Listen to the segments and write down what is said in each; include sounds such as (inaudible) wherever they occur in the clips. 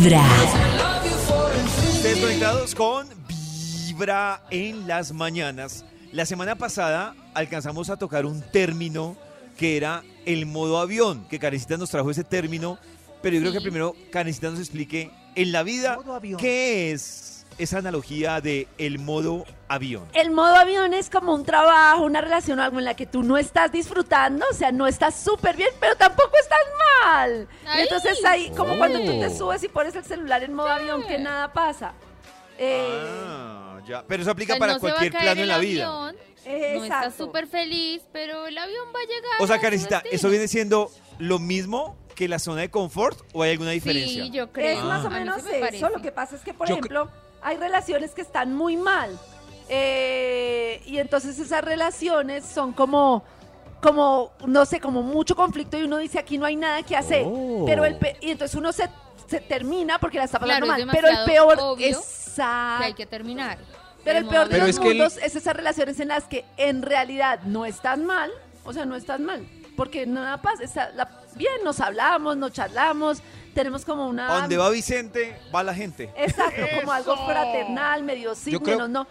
Vibra. Ustedes conectados con Vibra en las mañanas. La semana pasada alcanzamos a tocar un término que era el modo avión, que Karencita nos trajo ese término, pero yo creo que primero Karencita nos explique en la vida Modo avión. qué es esa analogía de el modo avión. El modo avión es como un trabajo, una relación o algo en la que tú no estás disfrutando, o sea, no estás súper bien, pero tampoco estás mal. Ay. entonces ahí, como cuando tú te Oh. subes y pones el celular en modo avión, que nada pasa. Eh, Ah, ya. Pero eso aplica Pues para no cualquier plano en la vida. No exacto. estás súper feliz, pero el avión va a llegar. O sea, Karencita. ¿eso viene siendo lo mismo que la zona de confort o hay alguna diferencia? Sí, yo creo. Es más o menos me eso. parece. Lo que pasa es que, por Yo ejemplo, hay relaciones que están muy mal. Eh, y entonces esas relaciones son como, como, no sé, como mucho conflicto y uno dice aquí no hay nada que hacer. Oh. Pero el pe- y entonces uno se, se termina porque la está pasando Claro, es mal. Pero el peor obvio exacto. que hay que terminar. Pero el peor de Pero los es que el- mundos es esas relaciones en las que en realidad no están mal, o sea, no están mal, porque nada pasa, está la- bien, nos hablamos, nos charlamos, tenemos como una... ¿A dónde va Vicente? Va la gente. Exacto, como algo fraternal, medio sí, Yo creo- menos no.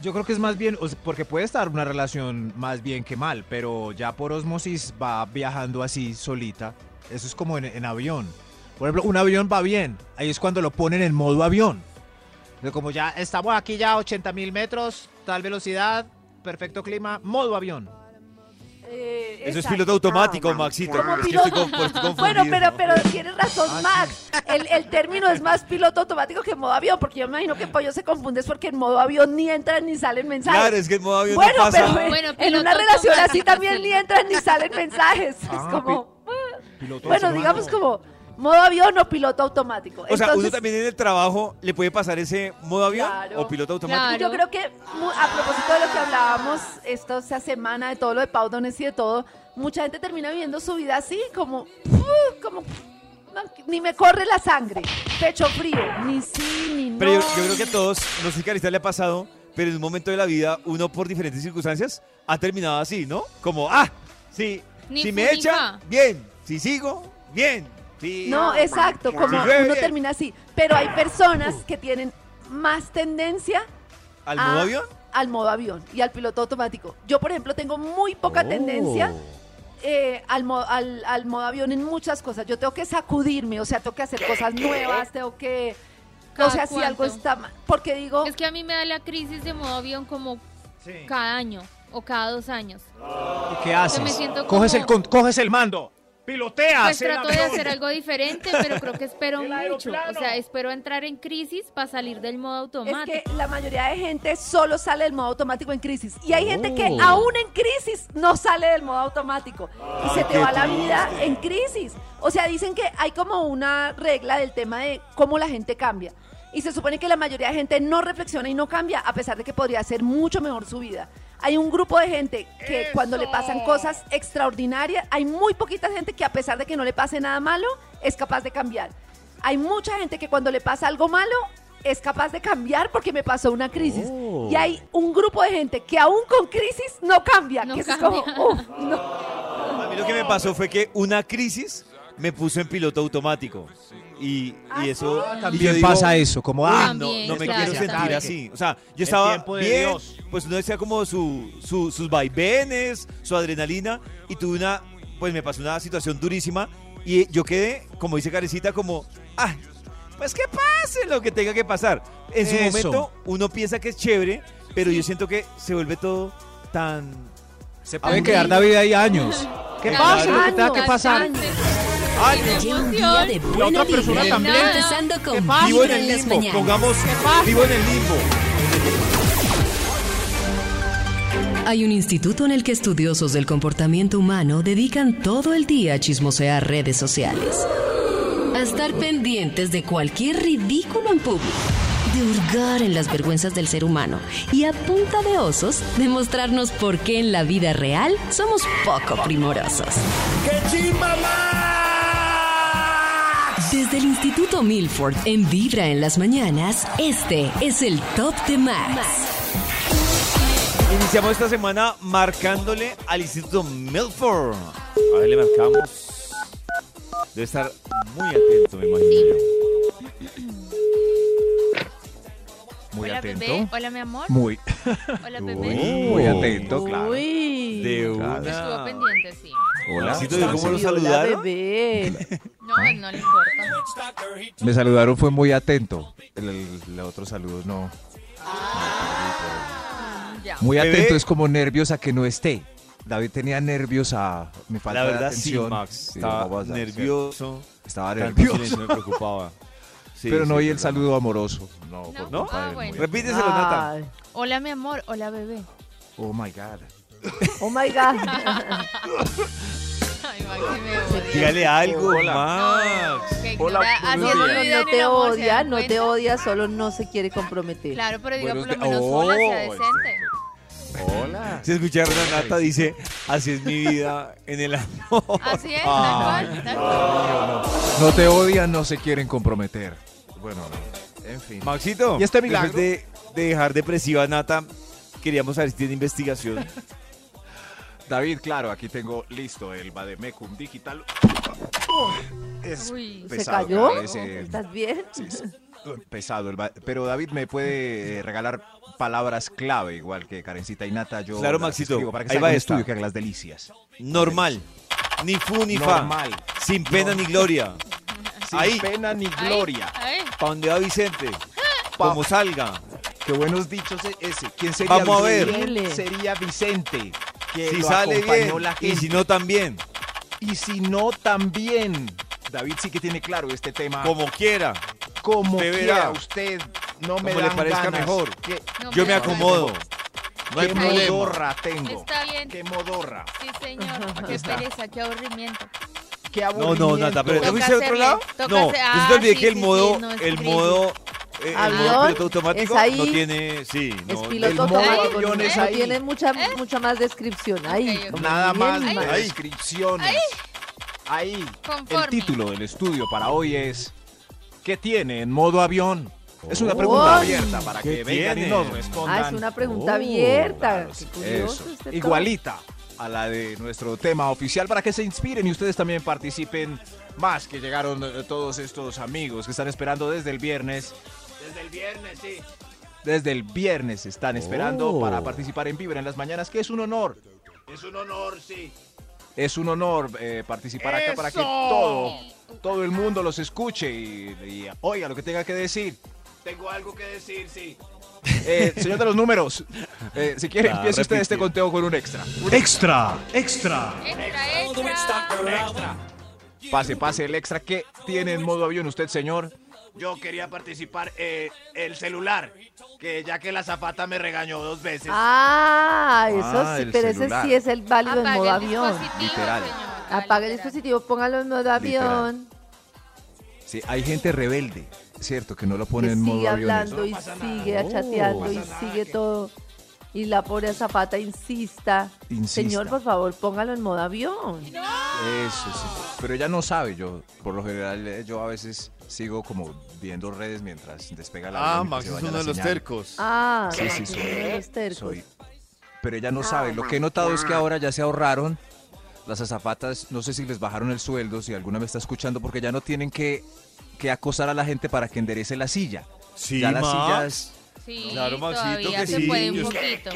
Yo creo que es más bien, porque puede estar una relación más bien que mal, pero ya por osmosis va viajando así solita. Eso es como en, en avión. Por ejemplo, un avión va bien, ahí es cuando lo ponen en modo avión. De como ya estamos aquí ya a 80 mil metros, tal velocidad, perfecto clima, modo avión. Eh, Eso es piloto automático, Maxito. Como Es que estoy con- estoy Bueno, pero, pero tienes razón, Max. (laughs) El, el término es más piloto automático que modo avión, porque yo me imagino que Pollo se confunde es porque en modo avión ni entran ni salen mensajes. Claro, es que el modo avión Bueno, no pasa. pero en- Bueno, en una relación así también ni entran ni salen mensajes. (laughs) Ah, es como, Piloto bueno, automático. digamos como modo avión o piloto automático. O sea, uno Entonces, también en el trabajo le puede pasar ese modo avión Claro. o piloto automático. Claro. Yo creo que a propósito de lo que hablábamos esta esta semana, de todo lo de Pau Donés y de todo, mucha gente termina viviendo su vida así, como, como no, ni me corre la sangre, pecho frío, ni sí, ni no. Pero yo, yo creo que a todos, no sé si a le ha pasado, pero en un momento de la vida, uno por diferentes circunstancias ha terminado así, ¿no? Como, ah, sí, Ni si fu me echa, bien, si sigo, bien. No, exacto, como uno termina así. Pero hay personas que tienen más tendencia ¿Al a- modo avión? al modo avión y al piloto automático. Yo, por ejemplo, tengo muy poca Oh. tendencia eh, al, mo- al, al modo avión en muchas cosas. Yo tengo que sacudirme, o sea, tengo que hacer cosas nuevas, tengo que... O ¿Cada sea, si algo cuánto? está mal. Porque digo, Es que a mí me da la crisis de modo avión como cada año o cada dos años. ¿Y qué haces? me siento Coges, el, con- coges el mando, piloteas Pues el trato de hacer algo diferente, pero creo que espero (laughs) mucho. O sea, espero entrar en crisis para salir del modo es automático. que la mayoría de gente solo sale del modo automático en crisis. Y hay gente que Oh. aún en crisis no sale del modo automático. Y se te qué va la vida en crisis. O sea, dicen que hay como una regla del tema de cómo la gente cambia. Y se supone que la mayoría de gente no reflexiona y no cambia, a pesar de que podría ser mucho mejor su vida. Hay un grupo de gente que cuando le pasan cosas extraordinarias, hay muy poquita gente que a pesar de que no le pase nada malo, es capaz de cambiar. Hay mucha gente que cuando le pasa algo malo, es capaz de cambiar porque me pasó una crisis. Oh. Y hay un grupo de gente que aún con crisis no cambia. No que cambia. es como, uf, no. A mí lo que me pasó fue que una crisis me puso en piloto automático. Y, ¿Ah, y eso... sí? y También yo digo, pasa eso, como, "Uy, ah, no, También, no me claro. quiero sentir así. O sea, yo estaba bien, Dios. pues uno decía como su, su- sus vaivenes, su adrenalina, y tuve una, pues me pasó una situación durísima, y yo quedé, como dice Carecita, como, ah, pues que pase lo que tenga que pasar. En su Eso. momento uno piensa que es chévere, pero yo siento que se vuelve todo tan... se puede quedar David ahí años. ¿Qué pasa? Lo que tenga que pasar. Años. ¡Ay, Lleva un día de buena otra persona vibra. también. Empezando con pasa? Vivo en el limbo, pongamos, vivo en el limbo. Hay un instituto en el que estudiosos del comportamiento humano dedican todo el día a chismosear redes sociales. A estar pendientes de cualquier ridículo en público. De hurgar en las vergüenzas del ser humano. Y a punta de osos, demostrarnos por qué en la vida real somos poco primorosos. Desde el Instituto Milford, en Vibra en las mañanas, este es el Top de Max. Iniciamos esta semana marcándole al Instituto Milford. A ver, le marcamos. Debe estar muy atento, me imagino yo. Muy Hola, bebé. Hola, mi amor. Muy. Hola, bebé. Muy atento, claro. Uy. De pendiente, sí. Hola. Maxito, ¿y cómo lo hola, saludaron? bebé. No, él no le importa. Me saludaron, fue muy atento. El, el- el otro saludo no. Ya. Muy Bebé. atento es como nervios a que no esté. David tenía nervios a mi falta La de verdad sí, atención. Max. Sí, Estaba nervioso. Estaba nervioso. silencio me preocupaba. (laughs) Sí, pero no sí, oí el saludo amoroso. No, No. por ¿No? Ah, bueno. Repíteselo, Nata. Hola, mi amor. Hola, bebé. Oh my God. Oh my God. (laughs) Ay, me odia. Dígale algo, Hola. Max. Hola, así es No, vida no en el te amor, ¿se odia, dan no te cuenta? odia, solo no se quiere comprometer. Claro, pero diga por lo menos hola, sea Oh, decente. Hola. Se escucharon a Nata, dice, así es mi vida en el amor. Así es, Ay, tal cual, tal cual. No te odian, no se quieren comprometer. Bueno, no. en fin. Maxito, ¿Y este milagro? después de, de dejar depresiva a Nata, queríamos saber si tiene investigación. (laughs) David, claro, aquí tengo listo el Bademecum Digital. Es Uy. ¿Se cayó? ese- ¿Estás bien? sí, es pesado. el pero David me puede eh, regalar palabras clave, igual que Karencita y Nata. Yo Claro, Maxito, Para que ahí va estudio que haga las delicias. Normal. Ni fu ni fa. Normal. Sin pena ni gloria. Sin Ahí. pena ni gloria. ¿Para dónde va Vicente? (laughs) Pa- Como salga. Qué buenos dichos e- ese. ¿Quién sería Vamos a ver. Sería Vicente? Que Si lo sale bien. la Y gente. si no, también. Y si no, también. David sí que tiene claro este tema. Como quiera. Como Usted quiera verá. usted. No me Como le parezca ganas. mejor. ¿Qué, No Yo me acomodo. No hay qué problema. modorra tengo? Está bien. Qué modorra. Sí, señor. Qué pereza, qué aburrimiento. Qué No, aburrimiento. no, Nata, pero ¿te fuiste a otro lado? toca No, yo te ah, olvidé sí, que el sí, modo, sí, no, el crisis. modo, eh, el Avión, modo piloto automático es ahí. no tiene, sí, no, Es el piloto automático, avión no, tiene mucha, mucha más descripción. Ahí, Nada más Ahí. descripciones. Ahí. Conforme. El título del estudio para hoy es ¿Qué tiene en modo avión? Es una Oh. pregunta abierta para ¿Qué que vengan y nos respondan. Ah, es una pregunta Oh, abierta. Claro, Qué curioso eso. este. Igualita a la de nuestro tema oficial para que se inspiren y ustedes también participen más que llegaron eh, todos estos amigos que están esperando desde el viernes. Desde el viernes, sí. Desde el viernes están esperando Oh. para participar en Vibra en las mañanas, que es un honor. Es un honor, sí. Es un honor eh, participar acá para que todo, todo el mundo los escuche y, y oiga lo que tenga que decir. Tengo algo que decir, sí. Eh, señor de los números, eh, si quiere, Ah, empiece usted este conteo con un extra. Extra, extra. Extra, extra. Pase, pase el extra que tiene en modo avión usted, señor. Yo quería participar eh, el celular, que ya que la zapata me regañó dos veces. Ah, eso Ah, sí, el pero celular. ese sí es el válido en Apague modo el avión. dispositivo, Literal. señor. Apague el Literal. dispositivo, póngalo en modo avión. Sí, hay gente rebelde, cierto, que no lo pone que en modo sigue avión. hablando y sigue chateando y sigue todo. Y la pobre Zapata insista. Insista. Señor, por favor, póngalo en modo avión. Eso sí. Pero ella no sabe, yo por lo general eh, yo a veces sigo como viendo redes mientras despega la Ah, Max es uno de los señal. tercos. Ah, Sí, sí, soy. uno de los tercos. Soy- Pero ella no sabe. Lo que he notado es que ahora ya se ahorraron las azafatas. No sé si les bajaron el sueldo, si alguna me está escuchando, porque ya no tienen que, que acosar a la gente para que enderece la silla. Sí, ya las Max. sillas Sí, Claro, Maxito, que se sí. puede un poquito.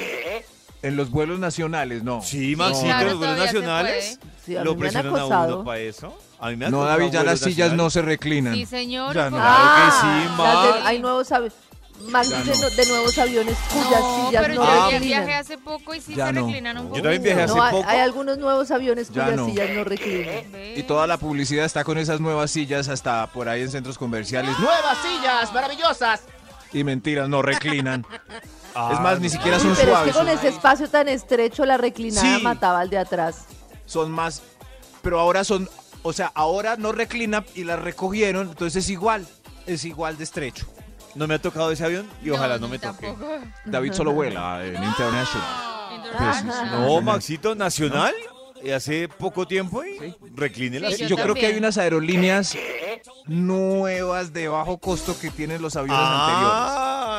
En los vuelos nacionales, no. Sí, No. Maxito, claro, los vuelos todavía se nacionales Sí, a mí lo me han presionan a acosado. para eso. A mí me han No, David, ya vuelos las sillas no nacionales. se reclinan. Sí, señor. Ya no. por Claro que sí, las Max. de- hay nuevos aviones. Max Ya dice no. de nuevos aviones cuyas No, sillas pero no yo ya reclinan. viajé hace poco y sí Ya se no. reclinan un poco. Yo también viajé hace No, hay, poco. hay algunos nuevos aviones Ya cuyas no. sillas no reclinan. Y toda la publicidad está con esas nuevas sillas hasta por ahí en centros comerciales. ¡Nuevas sillas maravillosas! Y mentiras, no reclinan. (laughs) Ah, es más, ni siquiera son Pero es suaves. que con ese espacio tan estrecho la reclinada Sí. mataba al de atrás. son más, pero ahora son, o sea, ahora no reclina y las recogieron, entonces es igual, es igual de estrecho. No me ha tocado ese avión y ojalá no, me toque. tampoco. David solo vuela en International. International. No, Maxito, nacional. Y hace poco tiempo y recline la Sí. Yo, yo creo que hay unas aerolíneas nuevas de bajo costo que tienen los aviones anteriores.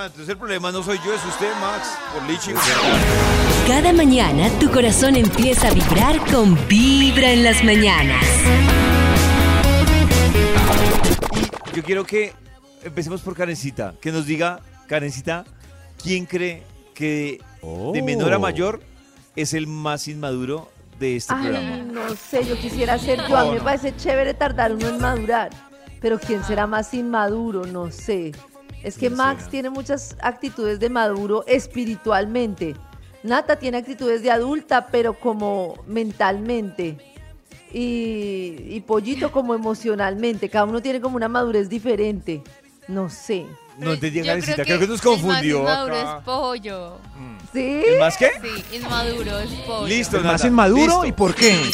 Entonces el problema no soy yo, es usted, Max. Por Lichi. Cada mañana tu corazón empieza a vibrar con Vibra en las mañanas. Yo quiero que empecemos por Karencita. Que nos diga, Karencita, ¿quién cree que de menor Oh. a mayor es el más inmaduro de este Ay, programa? no sé, yo quisiera ser yo. A mí me parece chévere tardar uno en madurar. Pero ¿quién será más inmaduro? No sé. Es que ¿Quién Max será? tiene muchas actitudes de maduro espiritualmente. Nata tiene actitudes de adulta, pero como mentalmente. Y, y Pollito como emocionalmente. Cada uno tiene como una madurez diferente. No sé. No entendí, Yo Karencita, creo que nos confundió. El más inmaduro acá. es pollo. ¿Sí? ¿El más qué? Sí, inmaduro es pollo. Listo, ¿El más inmaduro? listo. ¿Y por qué? (clears throat)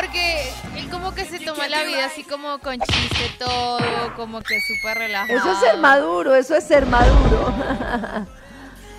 Porque él como que se toma la vida así como con chiste todo, como que súper relajado. Eso es ser maduro, eso es ser maduro. (laughs)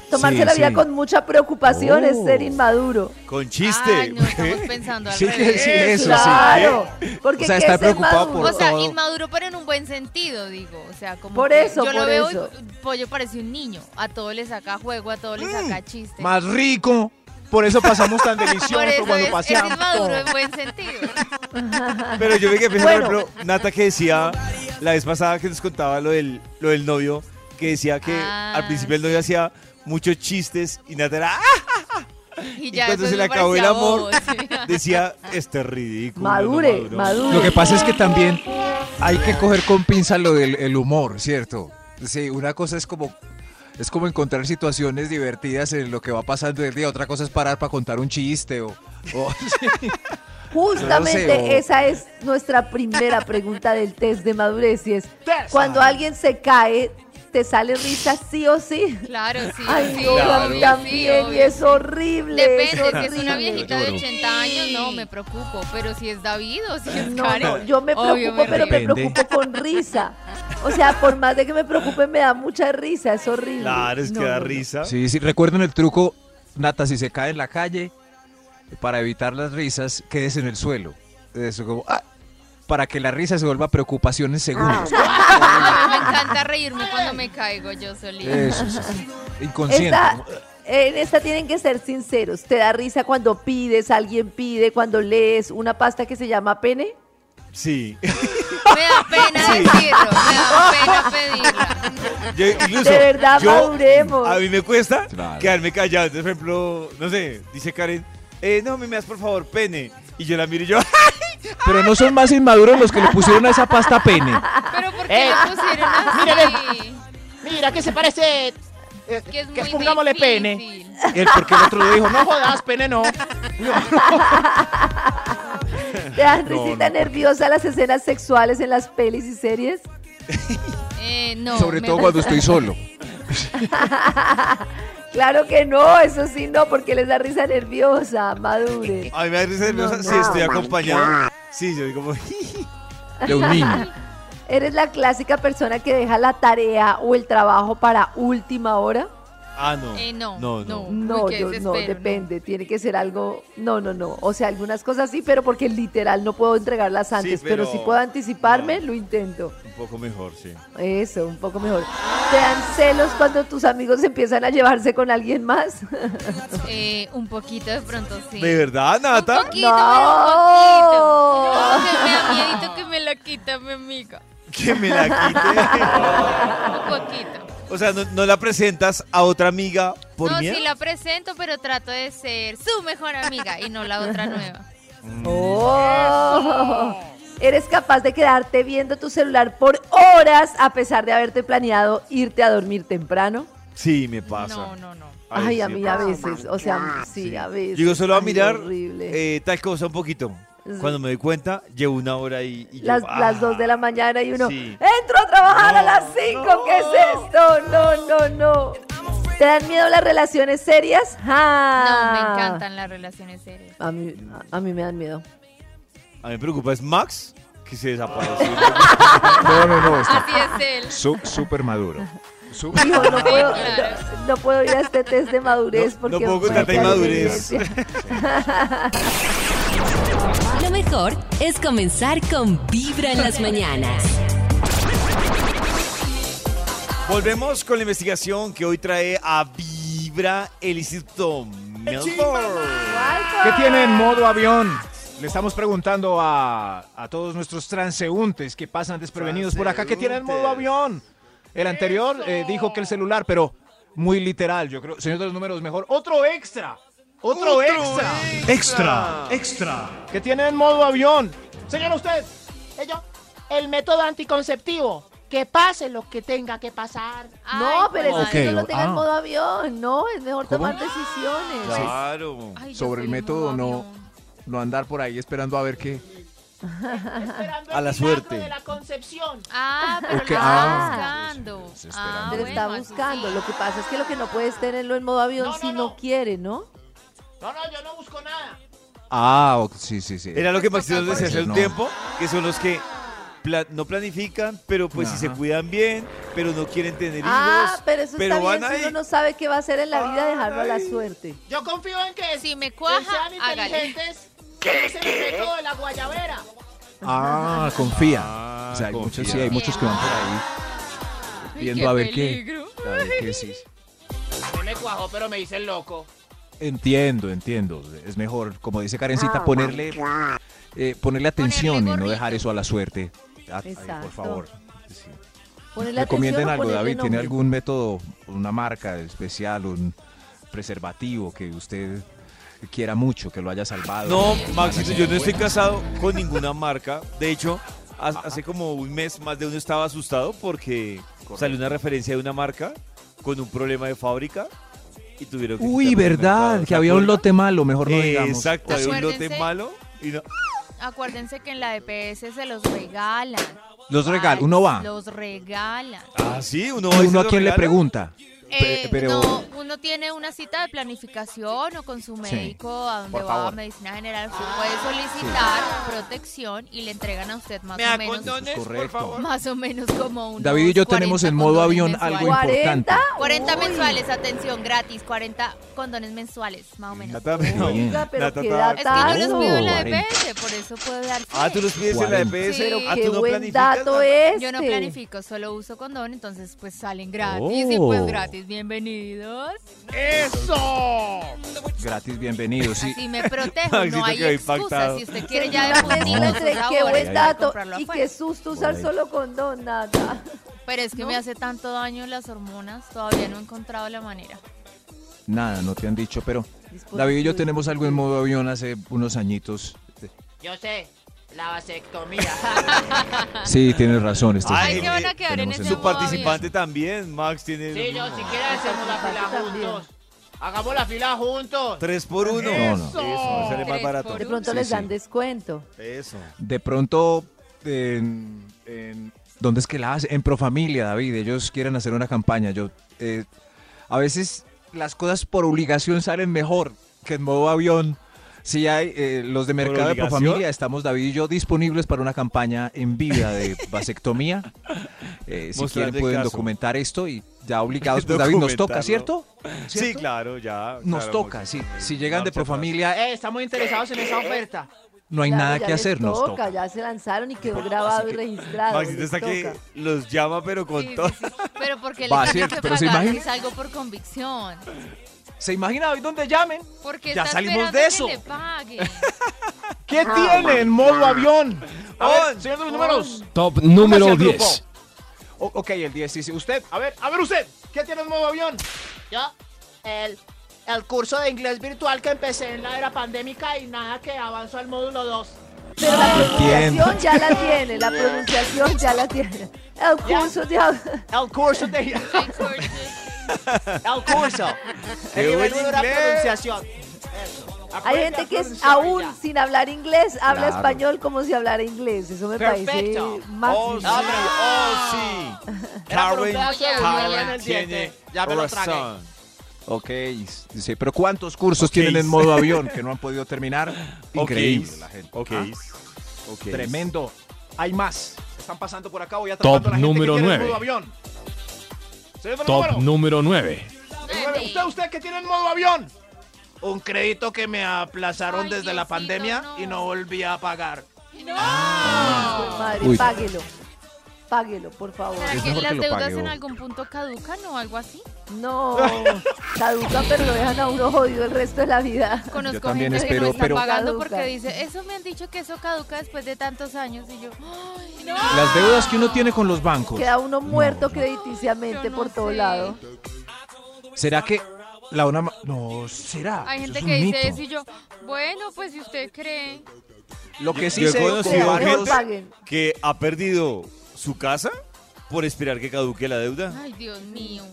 Tomarse Sí, la vida sí. con mucha preocupación es Oh. ser inmaduro. Con chiste. Ay, no, estamos (laughs) pensando al Sí, revés. sí, eso sí. claro, porque (laughs) O sea, ¿qué está es ser preocupado maduro? por O sea, todo. inmaduro, pero en un buen sentido, digo. O sea, como Por que eso, yo lo por veo eso. y Pollo parece un niño. A todo le saca juego, a todo le saca chiste. Más rico. Por eso pasamos tan (laughs) delicioso Por eso cuando es, es paseamos. inmaduro en buen sentido. (laughs) Pero yo vi que Bueno. por ejemplo, Nata que decía la vez pasada que nos contaba lo del, lo del novio, que decía que Ah, al principio el novio hacía muchos chistes y Nata era, ¡ah! Y Y ya cuando después se le me acabó el amor, sí. (laughs) decía, este es ridículo. Madure, maduró". madure. Lo que pasa es que también hay que coger con pinza lo del el humor, ¿cierto? Sí, una cosa es como es como encontrar situaciones divertidas en lo que va pasando el día, otra cosa es parar para contar un chiste o, o- (laughs) sí. Justamente No sé, o- esa es nuestra primera pregunta del test de madurez y es, cuando alguien se cae, ¿te sale risa sí o sí? Claro, sí. Ay, sí, no, sí, también, y es horrible. Depende, es si es una viejita de 80 años, no, me preocupo. Pero si es David o si es No, Karen, no, yo me obvio, preocupo, pero me preocupo con risa. O sea, por más de que me preocupe, me da mucha risa, es horrible. Claro, es No, que da no, no. risa. Sí, sí, recuerden el truco, Nata, si se cae en la calle, para evitar las risas, quédese en el suelo. Eso como, ah, para que la risa se vuelva preocupación en segundos. (laughs) A mí me encanta reírme cuando me caigo yo solita. Eso, sí, sí. Inconsciente. Esta, en esta tienen que ser sinceros. ¿Te da risa cuando pides, alguien pide, cuando lees una pasta que se llama pene? Sí. (laughs) Me da pena decirlo, me da pena pedirla. Yo incluso, De verdad, yo- maduremos. A mí me cuesta Claro. quedarme callado. Entonces, por ejemplo, no sé, dice Karen, eh, no, me das por favor pene. Y yo la miro y yo, (laughs) Pero no son más inmaduros los que le pusieron a esa pasta pene. Pero ¿por qué Eh, lo pusieron así? Mira, que se parece. eh, Que es que muy pongámosle pene. Él, porque el otro le dijo, no jodas, pene no. ¿Te dan risita nerviosa las escenas sexuales en las pelis y series? Eh, no, sobre todo cuando estoy solo. (laughs) Claro que no, eso sí no, porque les da risa nerviosa, madure. a mí me da risa nerviosa No, si no. estoy acompañado. Sí, yo digo como, (laughs) De un niño. (laughs) ¿Eres la clásica persona que deja la tarea o el trabajo para última hora? Ah, no. Eh, no, no, no. no. No, Uy, qué yo no, desespero, depende, tiene que ser algo, no, no, no, o sea, algunas cosas sí, pero porque literal no puedo entregarlas antes, pero, pero- si puedo anticiparme, no. lo intento. Un poco mejor, sí. Eso, un poco mejor. ¿Te dan celos cuando tus amigos empiezan a llevarse con alguien más? (laughs) Eh, un poquito de pronto sí. ¿De verdad, Nata? Un poquito, No. pero un poquito. Que me da miedito que me la quita mi amiga. (laughs) Que me la quite. Un poquito. O sea, ¿no, no la presentas a otra amiga por no, miedo? sí la presento, pero trato de ser su mejor amiga y no la otra (laughs) nueva. Oh. Eres capaz de quedarte viendo tu celular por horas a pesar de haberte planeado irte a dormir temprano. Sí, me pasa. No, no, no. Ay, a sí mí a veces, o sea, sí, a veces. Llego solo a Ay, mirar horrible. eh, tal cosa un poquito. Sí. Cuando me doy cuenta, llevo una hora y, y yo, las, ah, las dos de la mañana y uno, sí. entro a trabajar a No, las 5, ¿qué es esto? No, no, no. ¿Te dan miedo las relaciones serias? No, ¡Ja! me encantan las relaciones serias. A mí, a, a mí me dan miedo. A mí me preocupa es Max, que se desapareció. No, no, no. Está Así es él. su- súper maduro. Su- Hijo, no puedo, claro. no, no puedo ir a este test de madurez No- porque no puedo con puede tanta quedar en inmadurez. (laughs) (laughs) mejor es comenzar con Vibra en las mañanas. Volvemos con la investigación que hoy trae a Vibra el Instituto Melbourne. ¿Qué tiene en modo avión? Le estamos preguntando a, a todos nuestros transeúntes que pasan desprevenidos por acá. ¿Qué tiene en modo avión? El anterior eh, dijo que el celular, pero muy literal, yo creo. Señor de los números, mejor. Otro extra. Otro, extra. Extra, extra. Que tiene en modo avión. Señor usted. Ello. El método anticonceptivo. Que pase lo que tenga que pasar. No, pero pues, eso sí Ok, no lo tenga en ah. modo avión, no, es mejor ¿Cómo? tomar decisiones. Claro. ay, Sobre el método, no. No andar por ahí esperando a ver qué. Esperando A la el milagro suerte. de la concepción. Ah, pero Ok, lo ah. Ah. Pero está buscando. sí. Lo que pasa es que lo que no puede es tenerlo en modo avión No, no, si no, no. quiere, ¿no? No, no, yo no busco nada. Ah, ok, sí, sí, sí. Era lo que Maxito nos decía hace un No. tiempo, que son los que pla- no planifican, pero pues si se Ajá. cuidan bien, pero no quieren tener hijos. Ah, pero eso pero está bien. Si ahí. uno no sabe qué va a hacer en la vida, dejarlo a la suerte. Yo confío en que Si me que cuaja, sean hágale. inteligentes. Es el método de la guayabera. Ah, confía. Ah, o sea, hay confía. muchos, sí, hay muchos que van por ahí Ay, viendo qué a ver peligro. qué. A ver qué sí. Mí me cuajó, pero me hice el loco. Entiendo, entiendo. Es mejor, como dice Karencita, ponerle, eh, ponerle atención y no dejar eso a la suerte. Ah, ay, por favor. Sí. Ponerle Recomienden algo, ponerle David. ¿Tiene algún método, una marca especial, un preservativo que usted quiera mucho, que lo haya salvado? No, Maxito, yo no estoy casado con ninguna marca. De hecho, ha- hace como un mes más de uno estaba asustado porque salió una referencia de una marca con un problema de fábrica y tuvieron que Uy, verdad, que ¿Se había un lote malo, mejor no digamos. Exacto, había un lote Acuérdense. malo y no. Acuérdense que en la EPS se los regalan. Los regalos, Ay, uno va. Los regalan. Ah, sí, uno ¿Y va y se uno a lo quién le pregunta? Eh, pero- no, uno tiene una cita de planificación o con su médico a donde va a favor. medicina general. Usted puede solicitar protección y le entregan a usted más ¿Me o menos. condones, por correcto. favor? Más o menos como un. David y yo tenemos en modo avión algo importante. 40 Uy. mensuales, atención, gratis. 40 condones mensuales, más o menos. Nata, pero-. Oiga, pero Nata, Nata. Es que yo los pido en la 40. EPS, por eso puedo dar. Ah, tú los pides en la 40. EPS. Sí. Ah, Qué tú no buen planificas. dato este. Yo no planifico, solo uso condón, entonces pues salen gratis y Oh. pues gratis, bienvenidos. ¡Eso! Gratis, bienvenido. Sí. Así me protejo, (laughs) no hay excusa. impactado. Si usted quiere ya de pues qué buen dato y qué susto usar solo condón, nada. Pero es que ¿no? me hace tanto daño las hormonas, todavía no he encontrado la manera. Nada, no te han dicho, pero David y yo tenemos algo en modo avión hace unos añitos. Yo sé, la vasectomía. (laughs) Sí, tienes razón. Este Ay, Ahí es- se van a quedar en ese Su participante también, Max, tiene sí, yo, si quieres hacemos la fila juntos. Hagamos la fila juntos. tres por uno. No, no. Eso, sale más barato. De pronto Sí, les sí. dan descuento. Eso. De pronto, en, en- ¿dónde es que la hace? En Profamilia, David. Ellos quieren hacer una campaña. Yo, eh, a veces las cosas por obligación salen mejor que en modo avión. Si hay eh, los de mercado de? Profamilia, estamos David y yo disponibles para una campaña en vida de vasectomía. (laughs) Eh, si quieren pueden caso. documentar esto y ya obligados, pues David nos toca, Documentarlo. ¿cierto? Sí, ¿Cierto? claro, ya. Nos claro, toca, sí. Si llegan de. Profamilia, Eh, estamos interesados en esa oferta. no hay Claro, nada que hacer, nos toca. Ya se lanzaron y quedó grabado y registrado. Maxito está que toca. los llama, pero con Sí, todo. sí. Pero porque Va, le cierto, pero se pagar imagina- si salgo por convicción. ¿Se imagina hoy dónde llamen? Porque Ya está salimos de que eso. le pague. (laughs) ¿Qué tiene en modo avión? A ver, On. señor de los números. Top número Póngase al 10. O- ok, el 10, sí, sí. Usted, A ver, a ver usted. ¿Qué tiene en modo avión? Yo, el, el curso de inglés virtual que empecé en la era pandémica y nada que avanzó al módulo 2. Pero la pronunciación ya la tiene, la pronunciación ya la tiene. El curso ya... El curso de... (laughs) (laughs) Corte. El curso. Nivel de pronunciación. Eso. Hay gente que es aún ya. sin hablar inglés, habla Claro. español como si hablara inglés. Eso me parece Perfecto. Oh, sí, Hombre. oh, sí. Un Karen, Karen en el tiene. Ya me lo tragué. Ok, sí, pero ¿cuántos cursos tienen en modo avión que no han podido terminar? (laughs) Increíble Ok, la gente. Ok. Ah, ok. Tremendo. Hay más. Están pasando por acá, voy Top la gente número que tiene en nueve. modo avión. Top número. número 9. El nueve. ¿Usted, usted que tiene en modo avión? Un crédito que me aplazaron Ay, desde la pandemia no. y no volví a pagar. No. Madre, Uy. páguelo. Páguelo, por favor. ¿Será Es que mejor que las lo deudas pague en algún punto caducan o algo así? No, caduca, pero lo dejan a uno jodido el resto de la vida. Conozco también gente que espero, no está pero- pagando Caduca. porque dice, eso me han dicho que eso caduca después de tantos años y yo, ¡ay, no! Las deudas que uno tiene con los bancos. Queda uno muerto no. crediticiamente Yo no por todo sé. lado. ¿Será que la una... ma- No, ¿será? Hay Eso gente es que dice mito. eso y yo, bueno, pues si usted cree. Lo que sí Yo he sé conocido con Pero varios- mejor varios... paguen. que ha perdido su casa por esperar que caduque la deuda. Ay, Dios mío.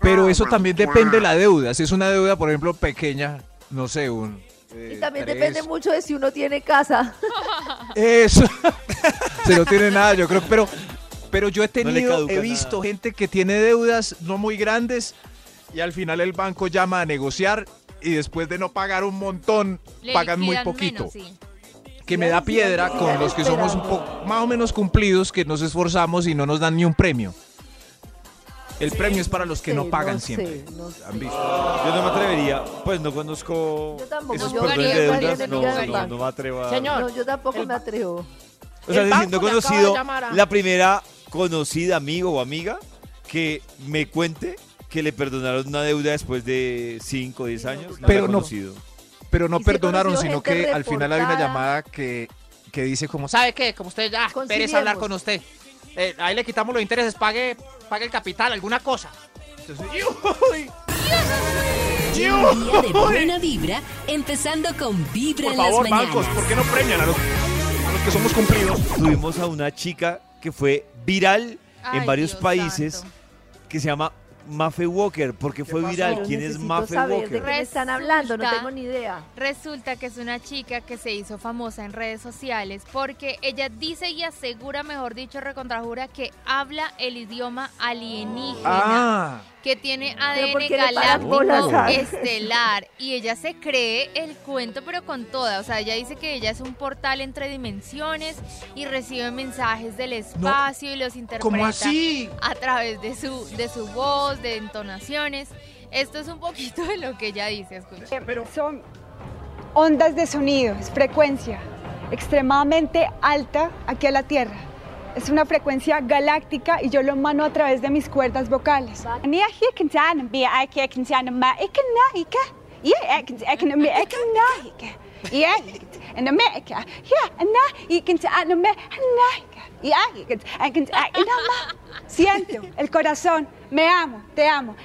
Pero eso también depende de la deuda. Si es una deuda, por ejemplo, pequeña, no sé, un... eh, Y también tres- depende mucho de si uno tiene casa. (laughs) Eso. (laughs) Se no tiene nada, yo creo. Pero, pero yo he tenido, he visto nada. gente que tiene deudas no muy grandes y al final el banco llama a negociar y después de no pagar un montón, Le pagan muy poquito. menos, sí. Que me da piedra con los que somos un poco más o menos cumplidos, que nos esforzamos y no nos dan ni un premio. El premio es para los que no sé, pagan no siempre. sé, no sé. ¿Han visto? Yo no me atrevería, pues no conozco Yo tampoco, esos yo perdones de deudas, no, no, no me atrevo a... Señor. No, yo tampoco El me atrevo. O sea, no de conocido a- la primera conocida amigo o amiga que me cuente que le perdonaron una deuda después de 5 o 10 años. No Pero no-. Pero no perdonaron, sino que al final hay una reportada. llamada que, que dice como, ¿Sabe qué? Como usted ya, pereza hablar con usted. Eh, ahí le quitamos los intereses, pague, pague el capital, alguna cosa. Día de buena vibra, empezando con Vibra por en favor, las bancos, mañanas. ¿por qué no premian a los, a los que somos cumplidos? Tuvimos a una chica que fue viral en Ay, varios Dios países santo. que se llama Mafe Walker. ¿Por qué fue viral? ¿Quién es Mafe saber de Walker? qué me están hablando, no Resulta- tengo ni idea. Resulta que es una chica que se hizo famosa en redes sociales porque ella dice y asegura, mejor dicho, recontrajura, que habla el idioma alienígena. Ah, que tiene ¿Pero ADN galáctico estelar y ella se cree el cuento pero con toda, o sea, ella dice que ella es un portal entre dimensiones y recibe mensajes del espacio y los interpreta ¿cómo así? a través de su de su voz, de entonaciones. Esto es un poquito de lo que ella dice, escucha. Son ondas de sonido, es frecuencia extremadamente alta aquí a la Tierra. Es una frecuencia galáctica y yo lo mano a través de mis cuerdas vocales. Siento el corazón, me amo, te amo.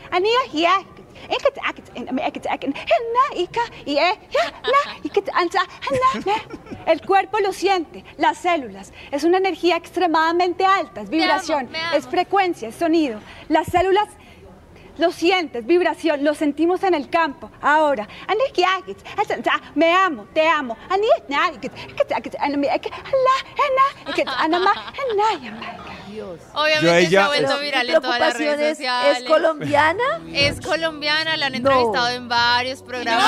El cuerpo lo siente, las células. Es una energía extremadamente alta, es vibración, me amo. es frecuencia, es sonido. Las células lo sientes, vibración, lo sentimos en el campo. Ahora, me amo, te amo. Dios. Obviamente a ella- se ha vuelto Pero, viral ¿mi en todas las redes es, sociales. ¿es colombiana? Es colombiana, la han No. entrevistado en varios programas.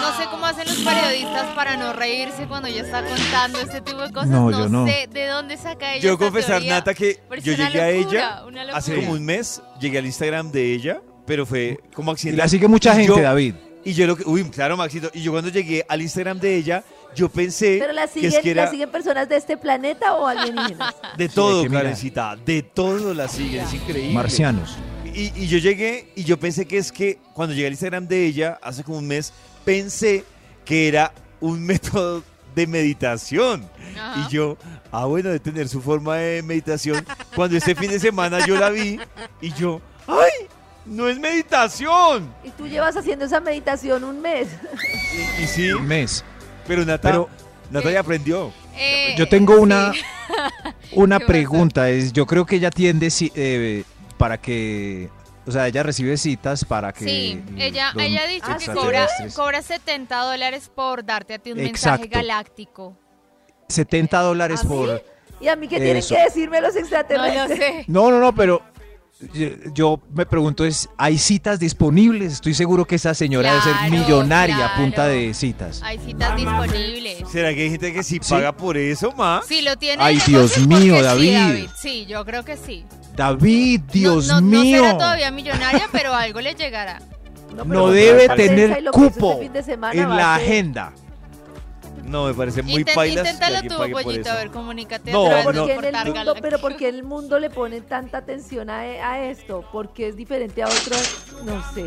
No, no sé cómo hacen los periodistas para no reírse cuando ella está contando este tipo de cosas. No, No, yo no. sé de dónde saca ella Yo confesar, teoría, Nata, que yo una llegué a locura, ella una hace como un mes, llegué al Instagram de ella, pero fue como Y accidental. la sigue mucha Y gente, yo- David. Y yo lo que, uy, claro, Maxito, y yo cuando llegué al Instagram de ella, yo pensé ¿Pero la que siguen, es que la era siguen personas de este planeta o alienígenas? (laughs) de todo, que. Karencita, de todo la siguen, es increíble. Marcianos. Y, y yo llegué y yo pensé que es que cuando llegué al Instagram de ella, hace como un mes, pensé que era un (laughs) método de meditación. Ajá. Y yo, ah, bueno, de tener su forma de meditación. Cuando este fin de semana yo la vi y yo, ¡ay! ¡No es meditación! Y tú llevas haciendo esa meditación un mes. Y, y sí, Un mes. pero Nata, Pero- Nata aprendió. Eh, Yo tengo una, sí. una (laughs) pregunta. Es, yo creo que ella tiende si- eh, para que... O sea, ella recibe citas para que... Sí, ella, los ella ha dicho Ah, que cobra, cobra 70 dólares por darte a ti un Exacto. mensaje galáctico. 70 dólares ¿Ah, por... sí? ¿Y a mí qué tienen Eso. que decirme los No extraterrestres? sé. No, no, no, pero yo, yo me pregunto es, ¿hay citas disponibles? Estoy seguro que esa señora debe ser millonaria a punta de citas. Hay citas disponibles. ¿Será que hay gente que sí, ¿Sí? paga por eso, ma? Si lo tiene Ay, Dios mío, sí, David. Sí, yo creo que sí. David, Dios no, no, mío. No será todavía millonaria, pero algo le llegará. No, No debe tener cupo en la agenda. No, me parece muy Inten- pailas. que inténtalo tú, pollito, eso. a ver, comunícate No, a porque, en el mundo, pero porque el mundo le pone tanta atención a, a esto, porque es diferente a otros, no sé.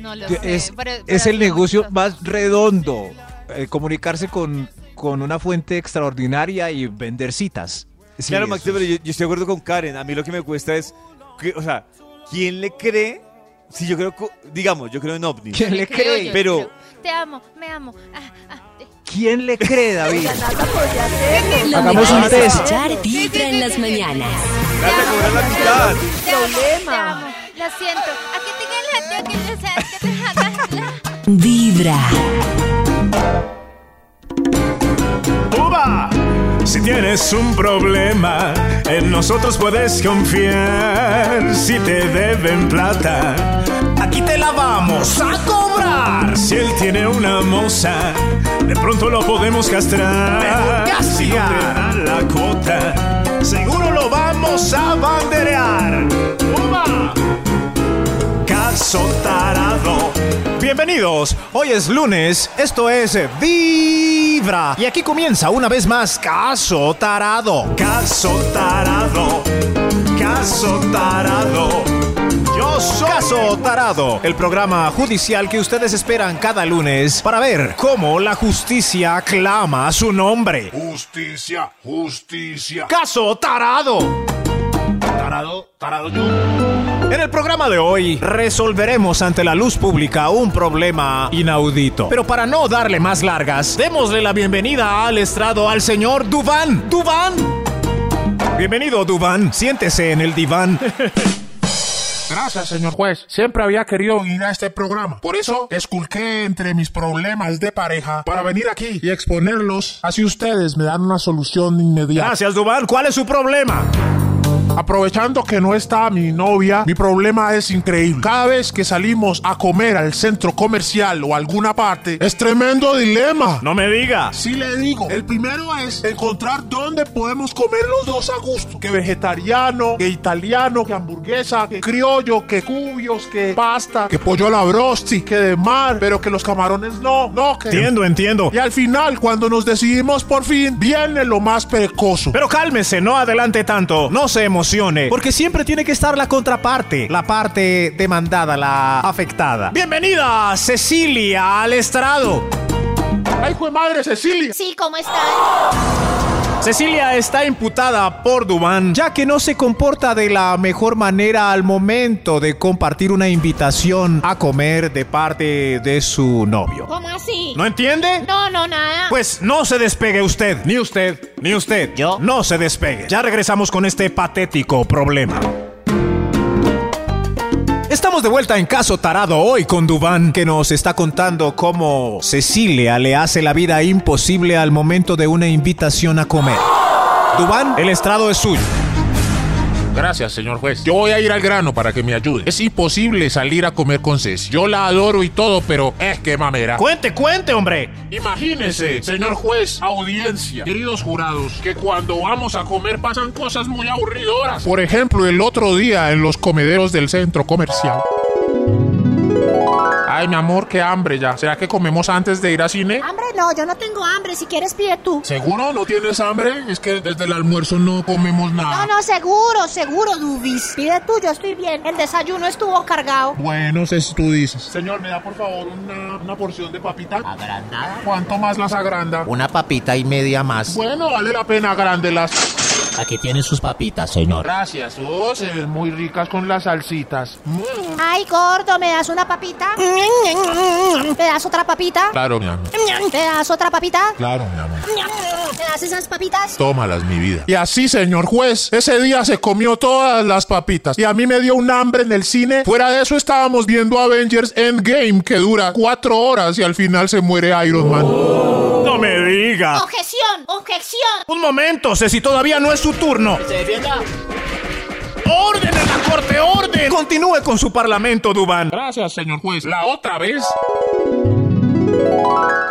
No lo sé. es, pero- es el negocio más redondo. eh, comunicarse con, con una fuente extraordinaria y vender citas. Sí, claro, es- pero yo, yo estoy de acuerdo con Karen. A mí lo que me cuesta es, que, o sea, ¿quién le cree Sí, yo creo, digamos, yo creo en ovnis. ¿Quién le cree? Pero-. Te amo, me amo. Ah, ah. ¿Quién le cree, (laughs) David? Hagamos un es test. escuchar Vibra en las mañanas. Date a cobrar la mitad. Problema. Lo siento. Queda que te sabes que te. Vibra. ¡Uva! Si tienes un problema, en nosotros puedes confiar. Si te deben plata, aquí te la vamos a cobrar. Si él tiene una moza, de pronto lo podemos castrar. Si no te da la cuota, seguro lo vamos a banderear. ¡Uva! Caso tarado. Bienvenidos, hoy es lunes, esto es Vibra. Y aquí comienza una vez más Caso Tarado. Caso tarado, caso tarado. Yo soy Caso Tarado, el programa judicial que ustedes esperan cada lunes para ver cómo la justicia clama su nombre. Justicia, justicia. Caso Tarado. Tarado, tarado yo. En el programa de hoy resolveremos ante la luz pública un problema inaudito. Pero para no darle más largas, démosle la bienvenida al estrado al señor Duván. Duván. Bienvenido, Duván. Siéntese en el diván. (laughs) Gracias, señor juez. Siempre había querido ir a este programa. Por eso esculqué entre mis problemas de pareja para venir aquí y exponerlos. Así ustedes me dan una solución inmediata. Gracias, Duván. ¿Cuál es su problema? Aprovechando que no está mi novia, mi problema es increíble. Cada vez que salimos a comer al centro comercial o alguna parte, es tremendo dilema. No me diga. Sí le digo, el primero es encontrar dónde podemos comer los dos a gusto. Que vegetariano, que italiano, que hamburguesa, que criollo, que cubios, que pasta, que pollo a la brosti, que de mar, pero que los camarones no, no, que... Entiendo, entiendo. Y al final, cuando nos decidimos por fin, viene lo más perecoso. Pero cálmese, no adelante tanto, no se emocione, porque siempre tiene que estar la contraparte, la parte demandada, la afectada. Bienvenida, Cecilia, al estrado. ¡Ay, hijo de madre, Cecilia! Sí, ¿cómo están? Cecilia está imputada por Dubán, ya que no se comporta de la mejor manera al momento de compartir una invitación a comer de parte de su novio. ¿Cómo así? ¿No entiende? No, no, nada. Pues no se despegue usted, ni usted, ni usted. ¿Yo? No se despegue. Ya regresamos con este patético problema. Estamos de vuelta en Caso Tarado hoy con Dubán, que nos está contando cómo Cecilia le hace la vida imposible al momento de una invitación a comer. Dubán, el estrado es suyo. Gracias, señor juez. Yo voy a ir al grano para que me ayude. Es imposible salir a comer con Ceci. Yo la adoro y todo, pero es que mamera. Cuente, cuente, hombre. Imagínese, señor juez, audiencia, queridos jurados, que cuando vamos a comer pasan cosas muy aburridoras. Por ejemplo, el otro día en los comederos del centro comercial. Ay, mi amor, qué hambre ya. ¿Será que comemos antes de ir al cine? Hambre no, yo no tengo hambre. Si quieres, pide tú. ¿Seguro no tienes hambre? Es que desde el almuerzo no comemos No, nada. no, seguro, seguro, Dubis. Pide tú, yo estoy bien. El desayuno estuvo cargado. Bueno, si tú dices. Señor, ¿me da por favor una, una porción de papita? ¿Agrandada? ¿Cuánto más las agranda? Una papita y media más. Bueno, vale la pena agrándelas. Aquí tiene sus papitas, señor. Gracias, oh, se ven muy ricas con las salsitas. Ay, gordo, ¿me das una papita? ¿Me das otra papita? Claro, mi amor. ¿Me das otra papita? Claro, mi amor. ¿Me das esas papitas? Tómalas, mi vida. Y así, señor juez, ese día se comió todas las papitas. Y a mí me dio un hambre en el cine. Fuera de eso, estábamos viendo Avengers Endgame, que dura cuatro horas y al final se muere Iron Man. No me diga. Objeción, objeción. Un momento, Ceci, todavía no es su turno. Se defienda. ¡Orden en la corte, orden! Continúe con su parlamento, Dubán. Gracias, señor juez. ¿La otra vez?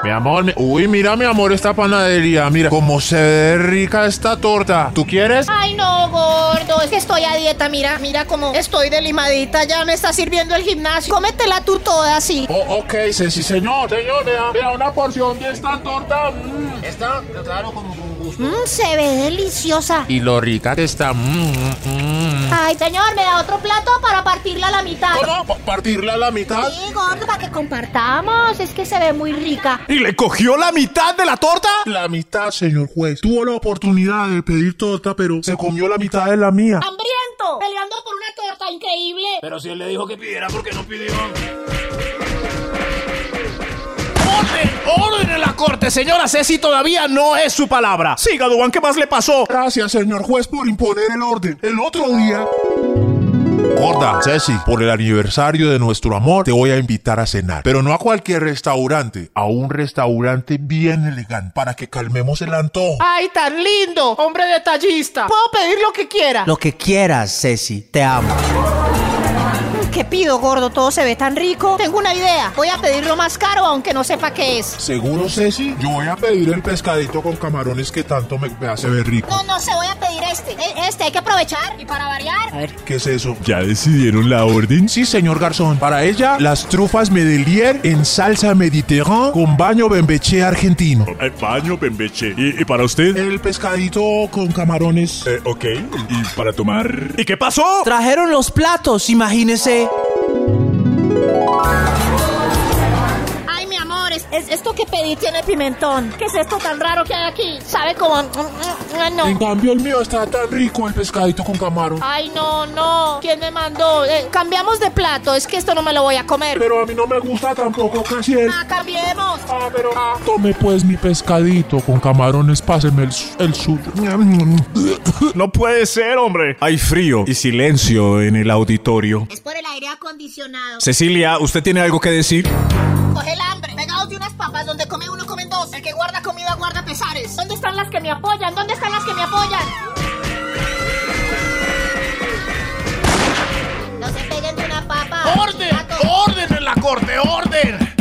Mi amor, mi- uy, mira, mi amor, esta panadería. Mira cómo se ve rica esta torta. ¿Tú quieres? Ay, no, gordo. Es que estoy a dieta. Mira, mira cómo estoy delimadita. Ya me está sirviendo el gimnasio. Cómetela tú toda así. Oh, ok, sí, sí, señor. Señor, vea, vea una porción de esta torta. Mm. Está, claro, como con gusto. Mmm, se ve deliciosa. Y lo rica que está. Mm, mm. Ay, señor, me da otro plato para partirla a la mitad. ¿Cómo? ¿Pa- ¿Partirla a la mitad? Sí, gordo, para que compartamos. Es que se ve muy rica. ¿Y le cogió la mitad de la torta? La mitad, señor juez. Tuvo la oportunidad de pedir torta, pero se comió la mitad de la mía. ¡Hambriento! Peleando por una torta increíble. Pero si él le dijo que pidiera, ¿por qué no pidió? ¡Orden! ¡Orden en la corte! Señora Ceci todavía no es su palabra. Siga, Duan, ¿qué más le pasó? Gracias, señor juez, por imponer el orden. El otro día... Gorda, Ceci, por el aniversario de nuestro amor, te voy a invitar a cenar. Pero no a cualquier restaurante, a un restaurante bien elegante, para que calmemos el antojo. ¡Ay, tan lindo! Hombre detallista. Puedo pedir lo que quiera. Lo que quieras, Ceci, te amo. ¿Qué pido, gordo? Todo se ve tan rico. Tengo una idea. Voy a pedirlo más caro, aunque no sepa qué es. ¿Seguro, Ceci? Yo voy a pedir el pescadito con camarones que tanto me, me hace ver rico. No, no se voy a pedir este. E- Este hay que aprovechar. Y para variar. A ver, ¿Qué es eso? ¿Ya decidieron la orden? Sí, señor Garzón. Para ella, las trufas Medelier en salsa mediterránea con baño bembeche argentino. Eh, baño, pembeche. ¿Y, y para usted? El pescadito con camarones. Eh, ok. ¿Y para tomar? ¿Y qué pasó? trajeron los platos, imagínese. Ay, esto que pedí tiene pimentón. ¿Qué es esto tan raro que hay aquí? Sabe como... No. En cambio, el mío está tan rico, el pescadito con camarón. Ay, no, no. ¿Quién me mandó? Eh, cambiamos de plato. Es que esto no me lo voy a comer. Pero a mí no me gusta tampoco casi el... Ah, cambiemos. Ah, pero... ah, tome pues mi pescadito con camarones, páseme el, el suyo. (laughs) No puede ser, hombre. Hay frío y silencio en el auditorio. Es por el aire acondicionado. Cecilia, ¿usted tiene algo que decir? Coge el hambre. Pegados de unas papas donde come uno, comen dos. El que guarda comida, guarda pesares. ¿Dónde están las que me apoyan? ¿Dónde están las que me apoyan? No se peguen de una papa. ¡Orden! ¡Orden en la corte! ¡Orden!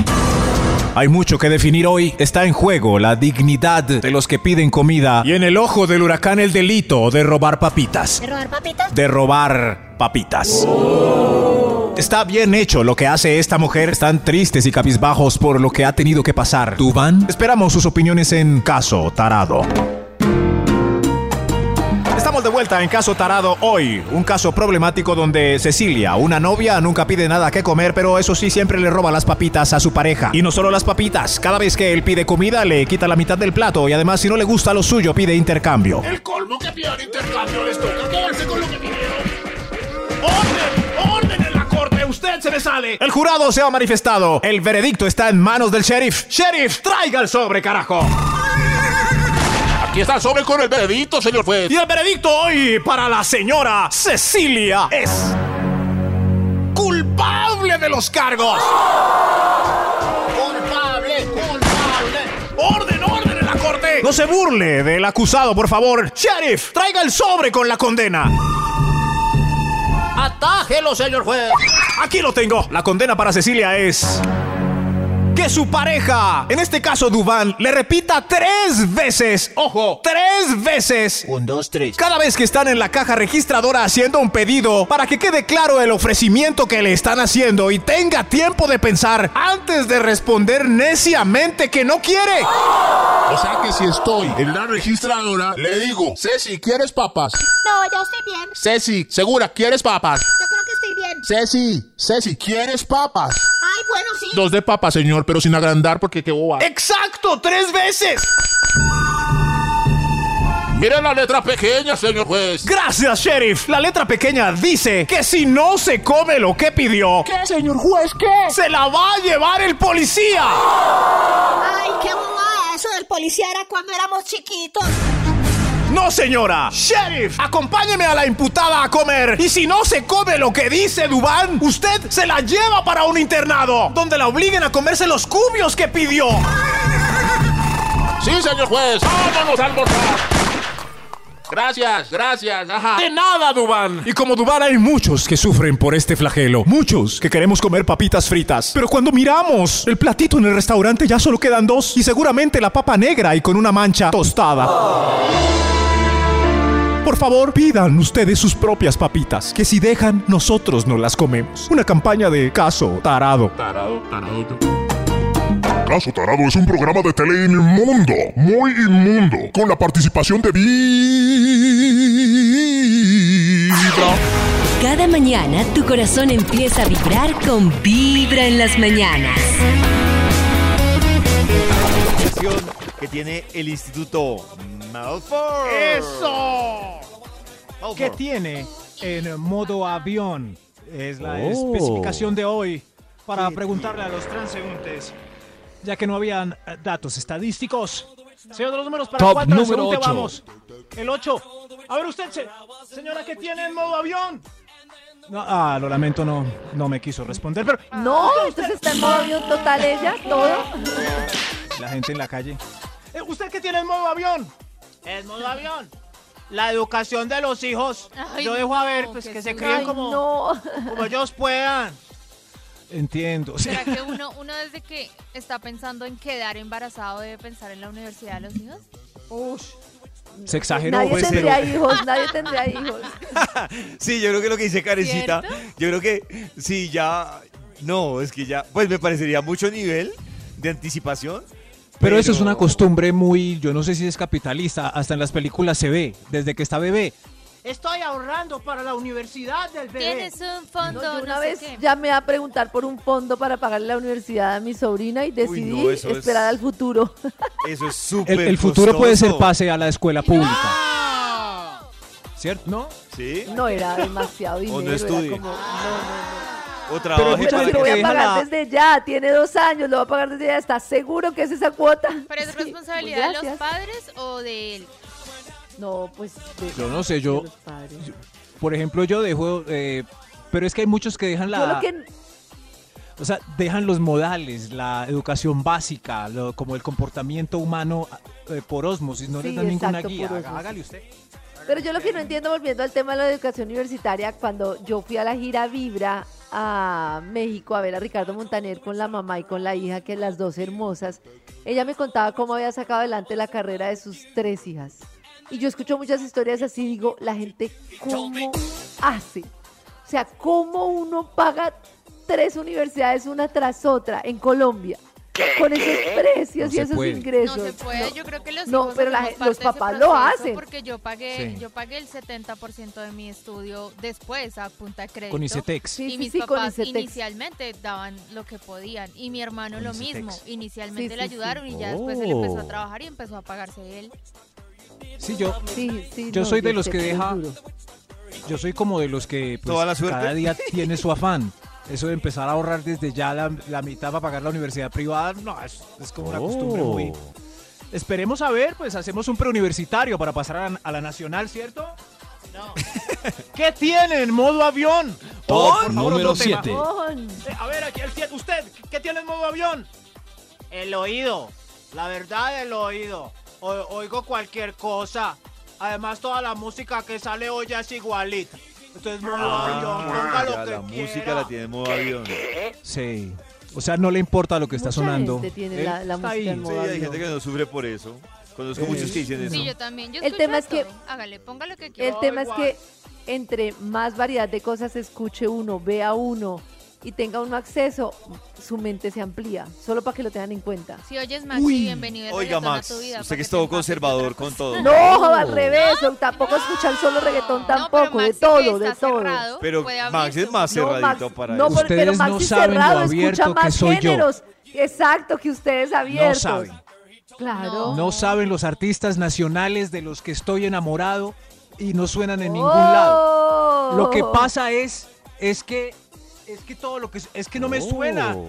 Hay mucho que definir hoy. Está en juego la dignidad de los que piden comida y en el ojo del huracán el delito de robar papitas. ¿De robar papitas? De robar papitas. Está bien hecho lo que hace esta mujer. Están tristes y cabizbajos por lo que ha tenido que pasar. ¿Tuban? Esperamos sus opiniones en Caso Tarado. Estamos de vuelta en Caso Tarado hoy, un caso problemático donde Cecilia, una novia, nunca pide nada que comer, pero eso sí siempre le roba las papitas a su pareja. Y no solo las papitas, cada vez que él pide comida le quita la mitad del plato y además si no le gusta lo suyo pide intercambio. El colmo que pidan intercambio les toca quedarse con lo que pidieron. ¡Orden! ¡Usted se me sale! El jurado se ha manifestado. El veredicto está en manos del sheriff. ¡Sheriff, traiga el sobre, carajo! Aquí está el sobre con el veredicto, señor juez. Y el veredicto hoy para la señora Cecilia es culpable de los cargos. Culpable, culpable. ¡Orden, orden en la corte! No se burle del acusado, por favor. Sheriff, traiga el sobre con la condena. Atájelo, señor juez. Aquí lo tengo. La condena para Cecilia es... Que su pareja, en este caso Duvan, le repita tres veces, ojo, tres veces, Un, dos, tres. cada vez que están en la caja registradora haciendo un pedido, para que quede claro el ofrecimiento que le están haciendo y tenga tiempo de pensar antes de responder neciamente que no quiere. O sea que si estoy en la registradora, le digo, Ceci, ¿quieres papas? No, yo estoy bien. Ceci, ¿segura quieres papas? Yo creo que estoy bien. Ceci, Ceci, ¿quieres papas? Ay, bueno, sí. Dos de papas, señor, pero sin agrandar porque qué boba. ¡Exacto! ¡Tres veces! Mire la letra pequeña, señor juez. Gracias, sheriff. La letra pequeña dice que si no se come lo que pidió, ¿Qué, señor juez? ¿Qué? se la va a llevar el policía. Ay, qué bobada. Eso del policía era cuando éramos chiquitos. No, señora. Sheriff, acompáñeme a la imputada a comer. Y si no se come lo que dice Dubán, usted se la lleva para un internado, donde la obliguen a comerse los cubios que pidió. Sí, señor juez. Vámonos a almorzar. Gracias, gracias. Ajá. De nada, Dubán. Y como Dubán hay muchos que sufren por este flagelo. Muchos que queremos comer papitas fritas. Pero cuando miramos el platito en el restaurante ya solo quedan dos. Y seguramente la papa negra y con una mancha tostada. Por favor, pidan ustedes sus propias papitas, que si dejan, nosotros no las comemos. Una campaña de caso tarado. Tarado, tarado. Caso Tarado es un programa de tele inmundo, muy inmundo, con la participación de Vibra. Cada mañana tu corazón empieza a vibrar con Vibra en las mañanas. Que tiene el Instituto Malfoy. ¡Eso! Malfoy. ¿Qué tiene en modo avión Es la Oh. especificación de hoy para preguntarle a los transeúntes, ya que no habían eh, datos estadísticos. Señor de los números, para Top cuál número ocho. vamos? El 8. A ver usted, se- señora, que tiene en modo avión? No, ah, lo lamento, no, no me quiso responder, pero No, entonces está en modo avión total ella, todo. la gente en la calle. Eh, ¿Usted qué tiene en modo avión? El modo avión. La educación de los hijos. Ay, Yo dejo a ver, no, pues qué que se críen como, no. como ellos puedan. Entiendo. sí. ¿Será que uno, uno desde que está pensando en quedar embarazado debe pensar en la universidad de los hijos? Se exageró, Nadie pues, tendría pero- hijos, nadie tendría hijos. (laughs) Sí, yo creo que lo que dice Karencita, yo creo que sí, ya, no, es que ya, pues me parecería mucho nivel de anticipación. Pero eso es una costumbre muy, yo no sé si es capitalista, hasta en las películas se ve, desde que está bebé. Estoy ahorrando para la universidad del bebé. Tienes un fondo, No, yo una sé vez qué. llamé a preguntar por un fondo para pagarle la universidad a mi sobrina y decidí no, eso es- esperar al futuro. (laughs) Eso es súper El, el futuro puede ser pase a la escuela pública. ¡Ah! ¿Cierto? ¿No? ¿Sí? No era demasiado dinero. O no era estudie. como, no, no, no. O trabaje mucha Pero si gente lo voy a pagar la- desde ya, tiene dos años, lo va a pagar desde ya, ¿está seguro que es esa cuota? ¿Pero es Sí, responsabilidad pues de los padres o de él? No, pues. de- Yo no sé, yo-. Por ejemplo, yo dejo, eh, pero es que hay muchos que dejan la, lo que. o sea, dejan los modales, la educación básica, lo- como el comportamiento humano eh, por osmosis, no les Sí, dan ninguna guía. Haga-. Hágale usted. Pero yo lo que no entiendo, volviendo al tema de la educación universitaria, cuando yo fui a la gira Vibra a México a ver a Ricardo Montaner con la mamá y con la hija, que las dos hermosas, ella me contaba cómo había sacado adelante la carrera de sus tres hijas. Y yo escucho muchas historias así, digo, la gente, ¿cómo hace? O sea, ¿cómo uno paga tres universidades una tras otra en Colombia? Con esos precios No y esos puede. ingresos. No se puede, No. yo creo que los No, pero la los papás lo hacen. Porque yo pagué, Sí. yo pagué el 70% de mi estudio después a punta de crédito. Con ICETEX. Sí, y sí, mis sí, con papás ICETEX. inicialmente daban lo que podían y mi hermano Con lo ICETEX. mismo. Inicialmente Sí, le sí, sí. ayudaron y ya después él empezó a Oh. trabajar y empezó a pagarse él. Sí, yo, Sí, sí, Yo no, soy de los que deja- duro. yo soy como de los que pues, ¿Toda la suerte? cada día tiene su afán. Eso de empezar a ahorrar desde ya la, la mitad para pagar la universidad privada, no, es, es como una costumbre muy... Esperemos a ver, pues hacemos un preuniversitario para pasar a, la- a la nacional, ¿cierto? No. (laughs) ¿Qué tiene en modo avión? Top por favor, número otro tema. 7. Con- Eh, a ver, aquí el siete, usted, ¿qué tiene en modo avión? El oído. La verdad, el oído. O- oigo cualquier cosa. Además, toda la música que sale hoy ya es igualita. Entonces, modo avión, ponga Ah, lo ya, que la música quiera. la tiene en modo avión. Sí. O sea, no le importa lo que está Mucha sonando. gente tiene Él la, la está música ahí. en Sí, modo hay avión. gente que no sufre por eso. Conozco Eh, muchos que dicen eso. Sí, yo también. Yo El escucho tema es que- todo. Hágale, ponga lo que El quiera. tema es que entre más variedad de cosas escuche uno, vea uno y tenga uno acceso, su mente se amplía, solo para que lo tengan en cuenta. Si oyes Maxi, Uy. bienvenido el Oiga, reggaetón a Max, tu vida. usted que es todo conservador con todo. No, al revés, tampoco escuchar solo reggaetón No, tampoco, de todo, de todo. cerrado, Pero Max es más No, cerradito Max, para no, eso. por- pero Ustedes no Maxi saben lo cerrado abierto escucha que más soy yo. géneros. Exacto, que ustedes abiertos. saben. Claro. No saben los artistas nacionales de los que estoy enamorado y no suenan en ningún lado. Oh. Lo que pasa es, es que, es que todo lo que, es que no me suena, Oh.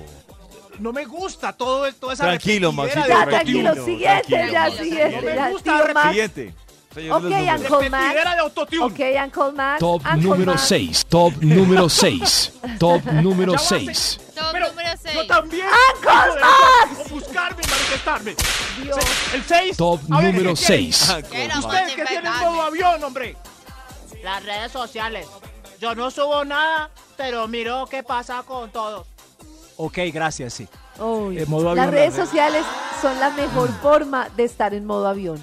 no me gusta todo el, toda esa Tranquilo, Maxito, de Ya, tranquilo, Tranquilo, siguiente, ya, siguiente. No me gusta Max. Siguiente. Ok. Uncle Max. Ok, Uncle Max. Top Uncle número Max. 6. Top número 6. Top (laughs) número Ya va, 6. Top número 6. Yo también. ¡Uncle Max! Buscarme y manifestarme. Dios. El 6. Top número 6. Ah, Ustedes que tienen modo avión, hombre. Las redes sociales. Yo no subo nada, pero miro qué pasa con todos. Ok, gracias, sí. Uy, Eh, modo Las avión, redes las redes. sociales son la mejor forma de estar en modo avión.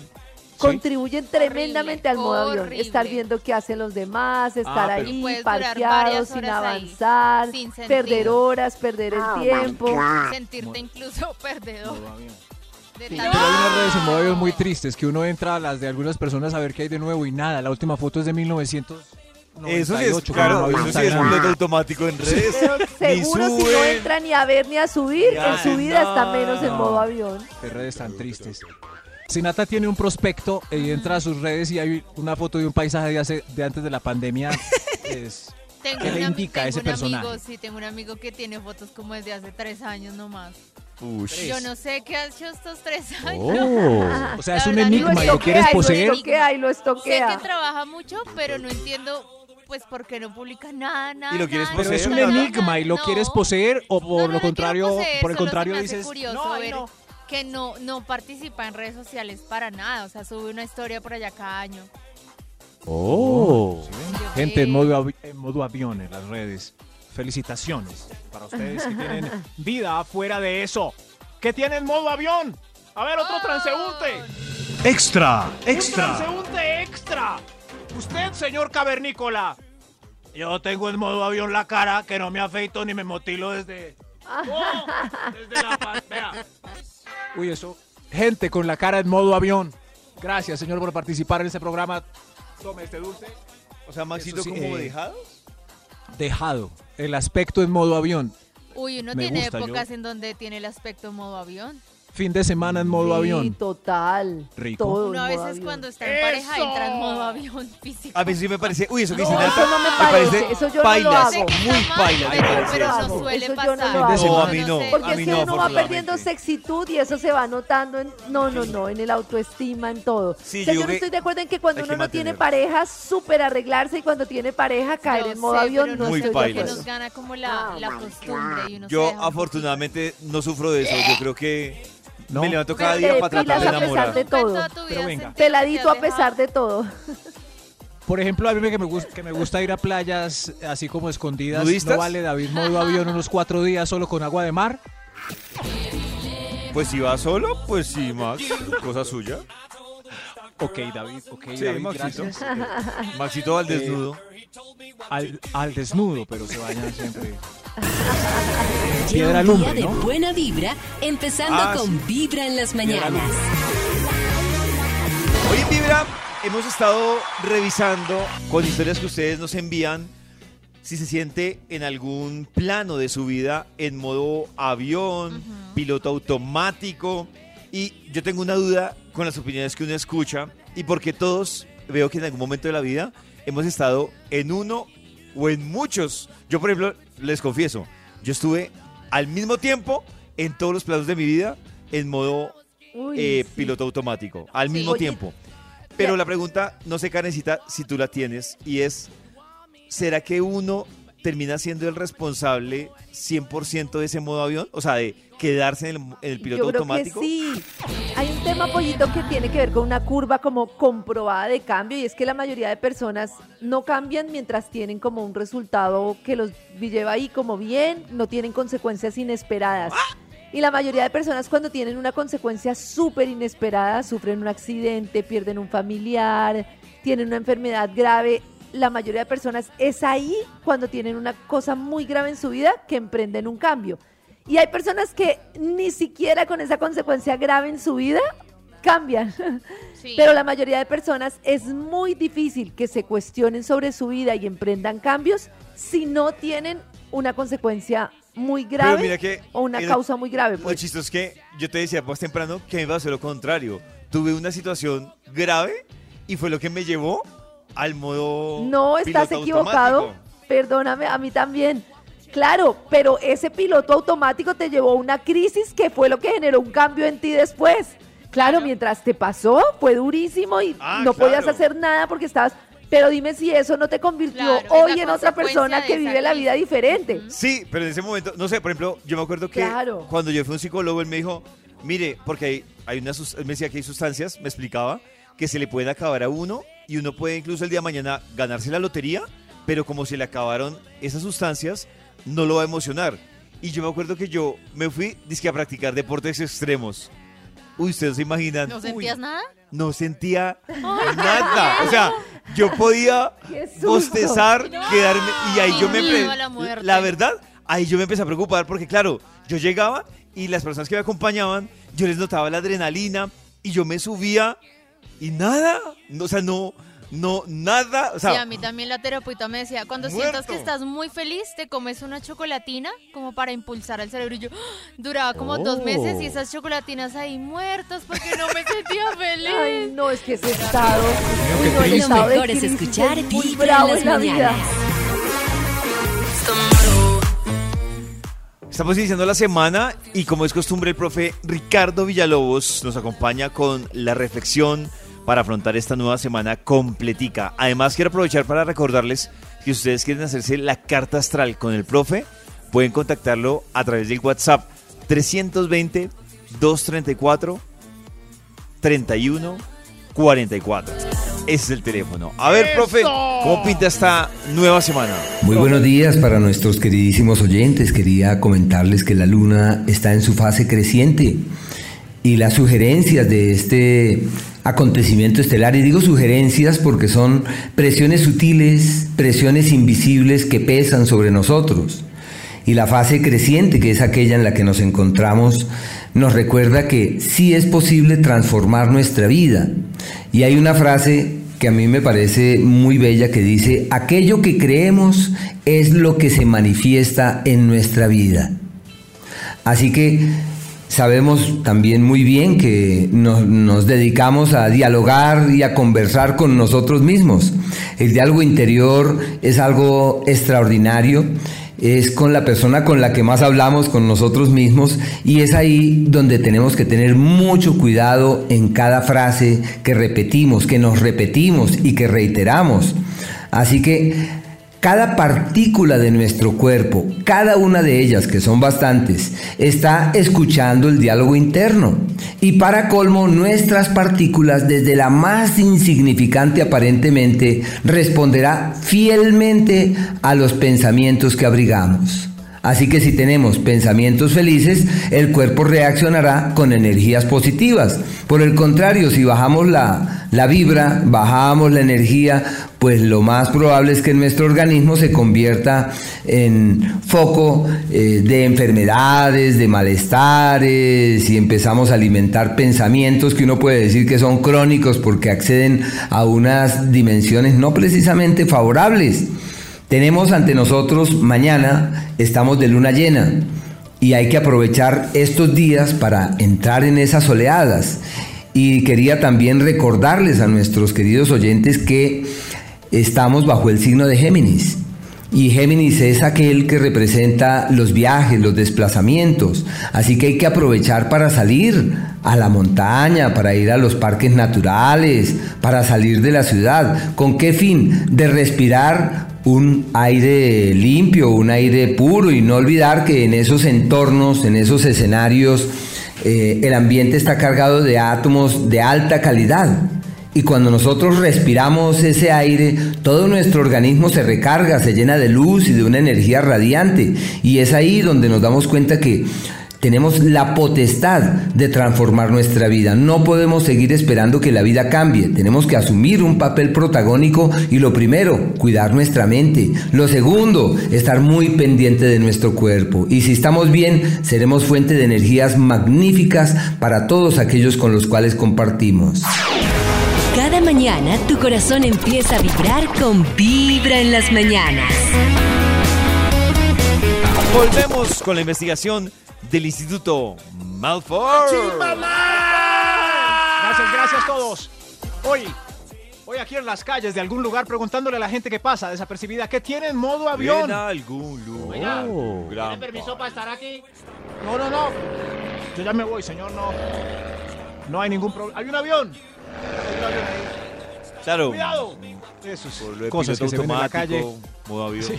Contribuyen tremendamente al modo avión. horrible. Estar viendo qué hacen los demás, estar Ah, ahí, varias sin horas ahí, avanzar, sin perder horas, perder el tiempo. Sentirte incluso perdedor. De Pero tanto- hay unas redes en modo avión muy tristes que uno entra a las de algunas personas a ver qué hay de nuevo y nada. La última foto es de 1998. Eso sí es, claro, eso sí es Instagram. completo automático en (laughs) redes. Seguro si no entra ni a ver ni a subir, en su vida está menos en modo avión. Qué redes tan tristes. Sinata tiene un prospecto y entra a sus redes y hay una foto de un paisaje de, hace, de antes de la pandemia. (laughs) es Tengo ¿Qué le un indica a tengo ese un personaje? Amigo, sí, tengo un amigo que tiene fotos como desde hace tres años nomás. Ush. Yo no sé qué ha hecho estos tres años. Oh, o sea, es un enigma lo sé. quieres y poseer. Lo estoquea y lo Sé estoquea. que trabaja mucho, pero no entiendo pues por qué no publica nada, nada. ¿Y lo quieres nada, Pero es un poseer, enigma y lo no. quieres poseer o por no, lo no quiero contrario, poseer, por el contrario dices, curioso ver no. que no, no participa en redes sociales para nada. O sea, sube una historia por allá cada año. Oh, Yo gente en modo, en modo avión en las redes. Felicitaciones para ustedes que tienen (laughs) vida afuera de eso. ¿Qué tienen modo avión? A ver, otro transeúnte. Extra, Un transeúnte extra. Usted, señor cavernícola. Yo tengo en modo avión la cara que no me afeito ni me motilo desde. Oh, desde la paz. Vea. Uy, eso. Gente con la cara en modo avión. Gracias, señor, por participar en este programa. Tome este dulce. O sea, Maxito, sí, como eh, dejado. Dejado. El aspecto en modo avión. Uy, uno Me tiene gusta, yo- épocas en donde tiene el aspecto en modo avión. Fin de semana en modo Sí, avión. total. Rico. Todo Uno a veces avión. cuando está en pareja entra en modo avión (laughs) físico. A mí sí me parece. Uy, eso que No, dice eso no me me parece, parece eso yo no lo hago. muy pailas, me pero, parece pero eso. no suele Eso yo no lo hago. No, a mí no. Porque A mí es que no, uno va perdiendo sexitud y eso se va notando en, no, no, no, en el autoestima, en todo. Sí, o sea, yo yo no estoy de acuerdo en que cuando uno que no tiene pareja, súper arreglarse y cuando tiene pareja, caer en modo sé, avión, no Muy estoy de acuerdo. nos gana como la, la costumbre y uno se Yo afortunadamente no sufro de eso. Yo creo que No. me levanto cada Te día para tratar de a pesar enamorar. de todo. Pero venga. Peladito a pesar de todo. Por ejemplo, a mí me- que me, gusta, que me gusta ir a playas así como escondidas. ¿Nudistas? ¿No vale, David, modo avión unos cuatro días solo con agua de mar? Pues si va solo, pues sí, Max. Cosa suya. Ok, David, ok, Sí, David, Maxito. gracias. Maxito al desnudo. Al, al desnudo, pero se bañan siempre. (laughs) Piedra un lumbre, día de buena vibra, empezando Ah, con Vibra en las mañanas. Hoy en Vibra hemos estado revisando con historias que ustedes nos envían si se siente en algún plano de su vida en modo avión, piloto automático. Y yo tengo una duda con las opiniones que uno escucha y porque todos veo que en algún momento de la vida hemos estado en uno o en muchos. Yo, por ejemplo, les confieso, yo estuve al mismo tiempo en todos los planos de mi vida en modo Uy, eh, sí. piloto automático, al Sí. mismo Oye, tiempo. Pero ya- la pregunta, no sé, Karencita, si tú la tienes, y es, ¿será que uno termina siendo el responsable 100% de ese modo avión? O sea, de quedarse en el, en el piloto Yo creo automático. que sí. Hay un tema, Pollito, que tiene que ver con una curva como comprobada de cambio y es que la mayoría de personas no cambian mientras tienen como un resultado que los lleva ahí como bien, no tienen consecuencias inesperadas. Y la mayoría de personas cuando tienen una consecuencia súper inesperada, sufren un accidente, pierden un familiar, tienen una enfermedad grave, la mayoría de personas es ahí cuando tienen una cosa muy grave en su vida que emprenden un cambio. Y hay personas que ni siquiera con esa consecuencia grave en su vida cambian. Sí. Pero la mayoría de personas es muy difícil que se cuestionen sobre su vida y emprendan cambios si no tienen una consecuencia muy Pero grave mira que o una el- causa muy grave. Lo Pues. chistoso es que yo te decía más temprano que me iba a hacer lo contrario. Tuve una situación grave y fue lo que me llevó al modo No estás equivocado. automático. Perdóname, a mí también. Claro, pero ese piloto automático te llevó a una crisis que fue lo que generó un cambio en ti después. Claro, mientras te pasó, fue durísimo y Ah, no podías claro. hacer nada porque estabas. Pero dime si eso no te convirtió Claro, hoy en otra persona que vive la vida diferente. Sí, pero en ese momento, no sé, por ejemplo, yo me acuerdo que Claro. cuando yo fui a un psicólogo, él me dijo, mire, porque hay, hay una, él me decía que hay sustancias, me explicaba, que se le pueden acabar a uno y uno puede incluso el día de mañana ganarse la lotería, pero como se le acabaron esas sustancias, no lo va a emocionar. Y yo me acuerdo que yo me fui, dizque a practicar deportes extremos. Uy, ustedes se imaginan. ¿No Uy, sentías nada? no sentía nada. O sea, yo podía bostezar, quedarme. Y ahí yo me. la la verdad, ahí yo me empecé a preocupar porque, claro, yo llegaba y las personas que me acompañaban, yo les notaba la adrenalina y yo me subía y nada. No, o sea, no, no, nada. O sea, sí, a mí también la terapeuta me decía, cuando sientas que estás muy feliz, te comes una chocolatina como para impulsar al cerebro. Y yo, ¡ah! duraba como dos meses y esas chocolatinas ahí muertas porque no me (laughs) sentía feliz. Ay, no, es que ese estado. uy, no, el estado Lo mejor es escuchar es muy Vibra en bravo las en la vida. Estamos iniciando la semana y como es costumbre el profe Ricardo Villalobos nos acompaña con la reflexión para afrontar esta nueva semana completica. Además quiero aprovechar para recordarles que si ustedes quieren hacerse la carta astral con el profe, pueden contactarlo a través del WhatsApp 320 234 31 44. Ese es el teléfono. A ver, profe, ¿cómo pinta esta nueva semana? Muy buenos días para nuestros queridísimos oyentes. Quería comentarles que la luna está en su fase creciente y las sugerencias de este acontecimiento estelar, y digo sugerencias porque son presiones sutiles, presiones invisibles que pesan sobre nosotros. Y la fase creciente, que es aquella en la que nos encontramos, nos recuerda que sí es posible transformar nuestra vida. Y hay una frase que a mí me parece muy bella que dice, aquello que creemos es lo que se manifiesta en nuestra vida. Así que sabemos también muy bien que nos, dedicamos a dialogar y a conversar con nosotros mismos. El diálogo interior es algo extraordinario es con la persona con la que más hablamos, con nosotros mismos, y es ahí donde tenemos que tener mucho cuidado en cada frase que repetimos, que nos repetimos y que reiteramos. Así que cada partícula de nuestro cuerpo, cada una de ellas, que son bastantes, está escuchando el diálogo interno. Y para colmo, nuestras partículas, desde la más insignificante aparentemente, responderá fielmente a los pensamientos que abrigamos. Así que si tenemos pensamientos felices, el cuerpo reaccionará con energías positivas. Por el contrario, si bajamos la, la vibra, bajamos la energía, pues lo más probable es que nuestro organismo se convierta en foco eh, de enfermedades, de malestares, y empezamos a alimentar pensamientos que uno puede decir que son crónicos porque acceden a unas dimensiones no precisamente favorables. Tenemos ante nosotros mañana, estamos de luna llena y hay que aprovechar estos días para entrar en esas oleadas. Y quería también recordarles a nuestros queridos oyentes que estamos bajo el signo de Géminis. Y Géminis es aquel que representa los viajes, los desplazamientos. Así que hay que aprovechar para salir a la montaña, para ir a los parques naturales, para salir de la ciudad. ¿Con qué fin? De respirar un aire limpio, un aire puro y no olvidar que en esos entornos, en esos escenarios, eh, el ambiente está cargado de átomos de alta calidad. Y cuando nosotros respiramos ese aire, todo nuestro organismo se recarga, se llena de luz y de una energía radiante. Y es ahí donde nos damos cuenta que tenemos la potestad de transformar nuestra vida. No podemos seguir esperando que la vida cambie. Tenemos que asumir un papel protagónico y lo primero, cuidar nuestra mente. Lo segundo, estar muy pendiente de nuestro cuerpo. Y si estamos bien, seremos fuente de energías magníficas para todos aquellos con los cuales compartimos. Cada mañana tu corazón empieza a vibrar con Vibra en las mañanas. Volvemos con la investigación del Instituto Malfoy. Gracias, gracias a todos. Hoy, hoy aquí en las calles de algún lugar preguntándole a la gente que pasa desapercibida que tiene en modo avión. En algún lugar. Oiga, Gran ¿Tiene permiso para estar aquí? No, no, no. Yo ya me voy, señor, no. No hay ningún problema. Hay un avión. Hay un avión ahí. Claro. Cuidado. Eso es cosas que se ven en la calle. modo avión. Sí.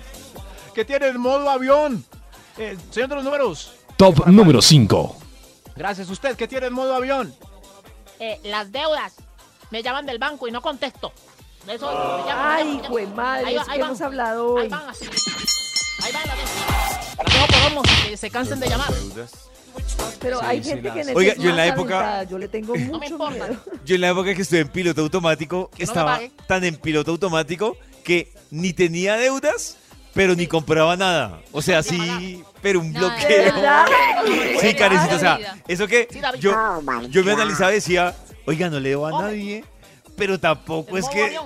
(laughs) que tiene el modo avión. Eh, señor de los números. Top número 5. Gracias. ¿Usted que tiene el modo avión? Eh, las deudas. Me llaman del banco y no contesto. Eso, me llaman, Ay, güey, madre, Ahí va- es ahí que van. hemos hablado Ahí hoy. van así. Ahí van las deudas. Que se cansen de llamar. Pero Sí, hay sí, gente que las- Oiga, necesita yo en la época-. Yo le tengo No me mucho importa. miedo. Yo en la época que estuve en piloto automático, no me estaba pague. tan en piloto automático que ni tenía deudas, pero ni compraba nada. O sea, sí, pero un Nada. bloqueo. ¿Verdad? Sí, Karencita, o sea, eso que yo, Oh, yo me analizaba y decía, oiga, no le debo a nadie, pero tampoco es que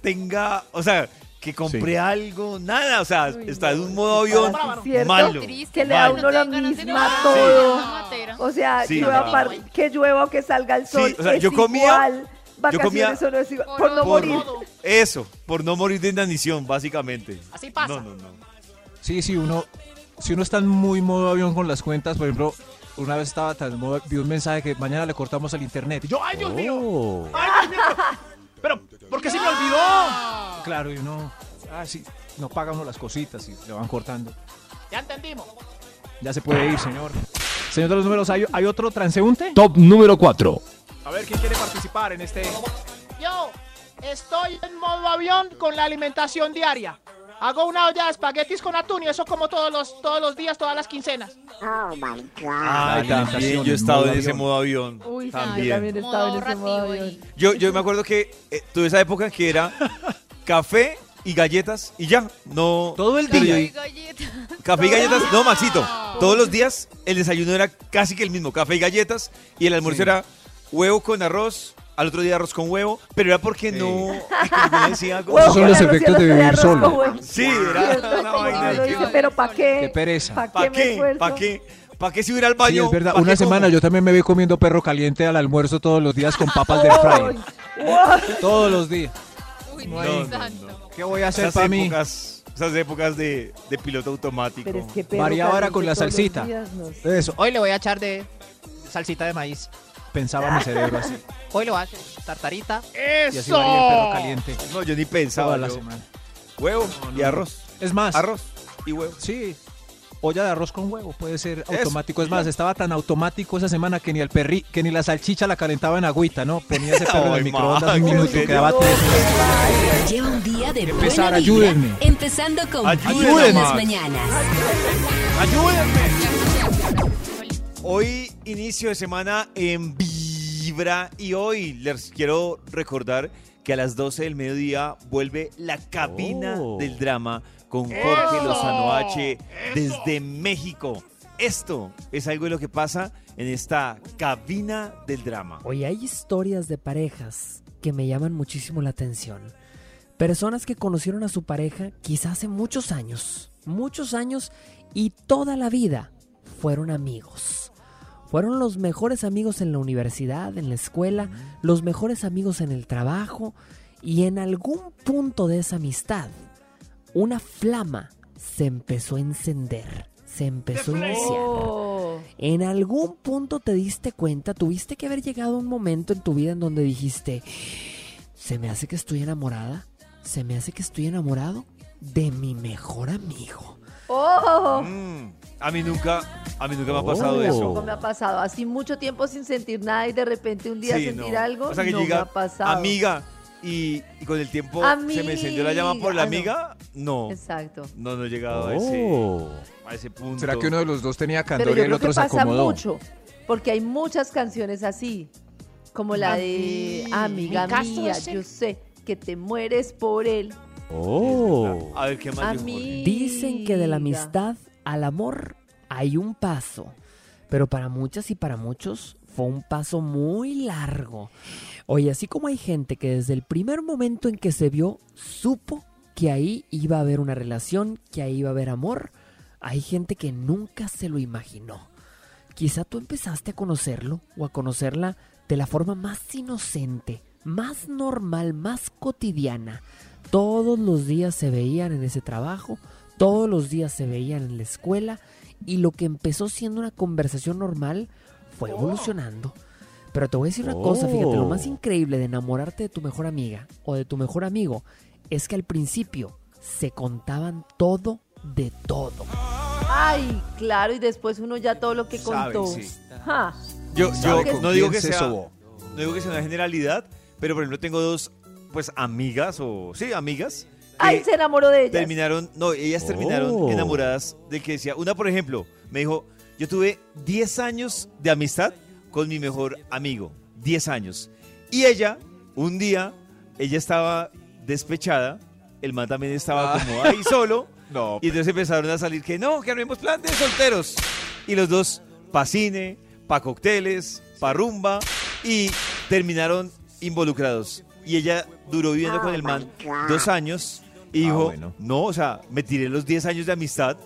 tenga, o sea, que compré algo, nada, o sea, Uy, está en un modo avión. ¿Cierto? malo. Que le da malo. uno la misma todo. O sea, Sí, llueva no. par- que llueva o que salga el sol. Sí, o sea, es yo comía igual. Vacaciones comía- o no es igual, por no por- morir. Eso, por no morir de inanición, básicamente. Así pasa. No, no, no. Sí, sí, uno, si uno está en muy modo avión con las cuentas, por ejemplo, una vez estaba tan modo, vi un mensaje que mañana le cortamos el internet. Y yo, ¡Ay, Dios mío! oh. ¡Ay, Dios mío! Pero, ¿por qué se me olvidó? Claro, y uno, ah, sí, no paga uno las cositas y le van cortando. Ya entendimos. Ya se puede ir, señor. Señor de los números, ¿hay, hay otro transeúnte? Top número 4. A ver, ¿quién quiere participar en este? Yo estoy en modo avión con la alimentación diaria. Hago una olla de espaguetis con atún y eso como todos los, todos los días, todas las quincenas. Ay, alimentación también. Yo he estado en ese avión. modo avión. Uy, sí, también. yo también he estado en ese modo avión. Yo, yo me acuerdo que eh, tuve esa época que era café y galletas y ya. No. Todo el día. Café y galletas. No, Maxito. Todos los días el desayuno era casi que el mismo. Café y galletas. Y el almuerzo Sí. era huevo con arroz. Al otro día arroz con huevo. Pero era porque Sí. no. como (laughs) decía, como- Huevo son los efectos de vivir solo. Sí, era una vaina. dice, pero ¿para qué? Qué pereza. ¿Para ¿Para qué? ¿Para qué? ¿Para qué si hubiera al Sí, baño? es verdad. ¿Pa' Una como? semana yo también me vi comiendo perro caliente al almuerzo todos los días con papas de fry. Todos los días. Uy, No, no, no. ¿Qué voy a hacer para mí? esas épocas de, de piloto automático. Pero es que ahora caliente con la salsita. días, no sé. Eso. Hoy le voy a echar de salsita de maíz. Pensaba mi cerebro así. (laughs) Hoy lo hace tartarita. Y así varía el perro caliente No, yo ni pensaba. toda la yo. semana. Huevo No, y no. arroz. Es más, Arroz y huevo. sí. Olla de arroz con huevo puede ser Eso, automático. Es más, estaba tan automático esa semana que ni el perri, que ni la salchicha la calentaba en agüita, ¿no? Ponía ese perro en Ay, el microondas Max, un ¿en minuto, serio? quedaba tres. Lleva un día de Empezar, buena vibra, ayúdenme. empezando con Ayúdenme, Vibra en las Max. mañanas. Hoy inicio de semana en Vibra y hoy les quiero recordar que a las 12 del mediodía vuelve la cabina Oh. del drama con Jorge Lozano H desde México. Esto es algo de lo que pasa en esta cabina del drama. Oye, hay historias de parejas que me llaman muchísimo la atención. Personas que conocieron a su pareja quizás hace muchos años, muchos años y toda la vida fueron amigos. Fueron los mejores amigos en la universidad, en la escuela, los mejores amigos en el trabajo y en algún punto de esa amistad, una flama se empezó a encender, se empezó a iniciar. Oh. En algún punto te diste cuenta, tuviste que haber llegado a un momento en tu vida en donde dijiste, se me hace que estoy enamorada, se me hace que estoy enamorado de mi mejor amigo. Oh. Mm, a mí nunca, a mí nunca me ha Oh. pasado Tampoco eso. me ha pasado así mucho tiempo sin sentir nada y de repente un día Sí, sentir no. algo. O sea que no me llega ha pasado. amiga y, y con el tiempo se me encendió la llama por la Amiga, amiga. No, Exacto. no, no he llegado a, ese, Oh. a ese punto. ¿Será que uno de los dos tenía Pero candor yo y el creo que otro se pasa acomodó? mucho, porque hay muchas canciones así, como la de Amiga ¿Mi caso mía, es el- yo sé que te mueres por él. Oh. A ver, ¿qué más Jorge? Amiga. Dicen que de la amistad al amor hay un paso, pero para muchas y para muchos fue un paso muy largo. Oye, así como hay gente que desde el primer momento en que se vio supo que ahí iba a haber una relación, que ahí iba a haber amor, hay gente que nunca se lo imaginó. Quizá tú empezaste a conocerlo o a conocerla de la forma más inocente, más normal, más cotidiana. Todos los días se veían en ese trabajo, todos los días se veían en la escuela y lo que empezó siendo una conversación normal fue evolucionando. Pero te voy a decir una cosa, fíjate, lo más Oh. increíble de enamorarte de tu mejor amiga o de tu mejor amigo es que al principio se contaban todo de todo. Ay, claro, y después uno ya todo lo que Sabe, contó. sí. Ja. Yo, yo ¿Sabe con no digo que se sea, sobó? no digo que sea una generalidad, pero por ejemplo tengo dos, pues amigas o sí, amigas. Ay, se enamoró de ella. terminaron, no, ellas terminaron Oh. enamoradas de que decía, una por ejemplo, me dijo, yo tuve 10 años de amistad con mi mejor amigo, 10 años. Y ella, un día, ella estaba despechada, el man también estaba Ah. como ahí (laughs) solo, No. y entonces empezaron a salir que no, que armemos plan de solteros. Y los dos, pa' cine, pa' cócteles, pa' rumba, y terminaron involucrados. Y ella duró viviendo con el man dos años Ah, bueno. no, o sea, me tiré los 10 años de amistad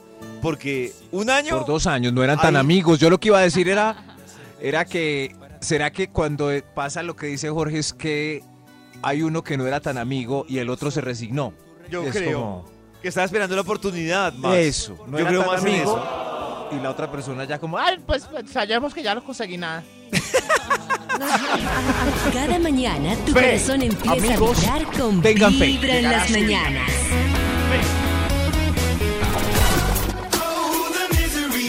porque un año... Por dos años no eran tan Ahí- amigos. Yo lo que iba a decir era, era que ¿Será que cuando pasa lo que dice Jorge es que hay uno que no era tan amigo y el otro se resignó? Yo Es creo como- que estaba esperando la oportunidad, Max. Eso, no Yo era creo tan más en amigo. eso. Y la otra persona ya como, Ay, pues, pues sabemos que ya no conseguí nada. Cada mañana tu Fe, corazón empieza amigos, a vibrar con tengan fe, Vibra en llegará las mañanas.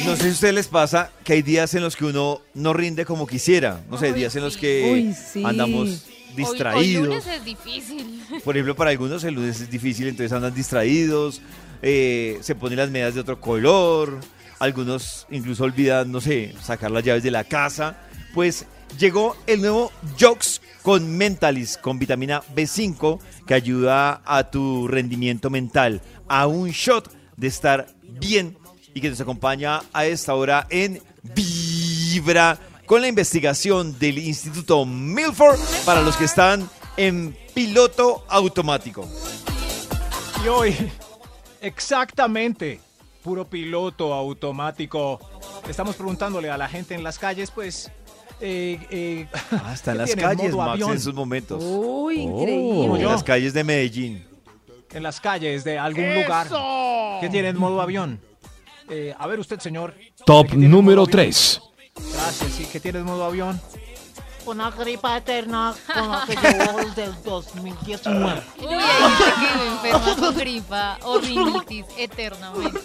No sé si a ustedes les pasa que hay días en los que uno no rinde como quisiera. No sé, días en los que Uy, sí. andamos Hoy- Hoy, distraídos. lunes es difícil. (laughs) Por ejemplo, para algunos el lunes es difícil, entonces andan distraídos, eh, se ponen las medias de otro color, algunos incluso olvidan, no sé, sacar las llaves de la casa. Pues llegó el nuevo Jokes con Mentalis, con vitamina B5, que ayuda a tu rendimiento mental, a un shot de estar bien y que nos acompaña a esta hora en Vibra con la investigación del Instituto Milford para los que están en piloto automático. Y hoy, exactamente, puro piloto automático. Estamos preguntándole a la gente en las calles, pues. Eh, eh, (laughs) Hasta en ¿qué las tiene, calles, Max, avión? en esos momentos. Uy, Oh, increíble. en las calles de Medellín. En las calles de algún ¡Eso! lugar. ¿Qué tiene en modo avión? Eh, a ver usted, señor. Top ¿Qué tiene en número modo avión? 3. Gracias, sí. ¿Qué tiene en modo avión? Una gripa eterna con la que llevo desde el 2019. Uy, hay gente que vive enferma con gripa o rinitis eternamente.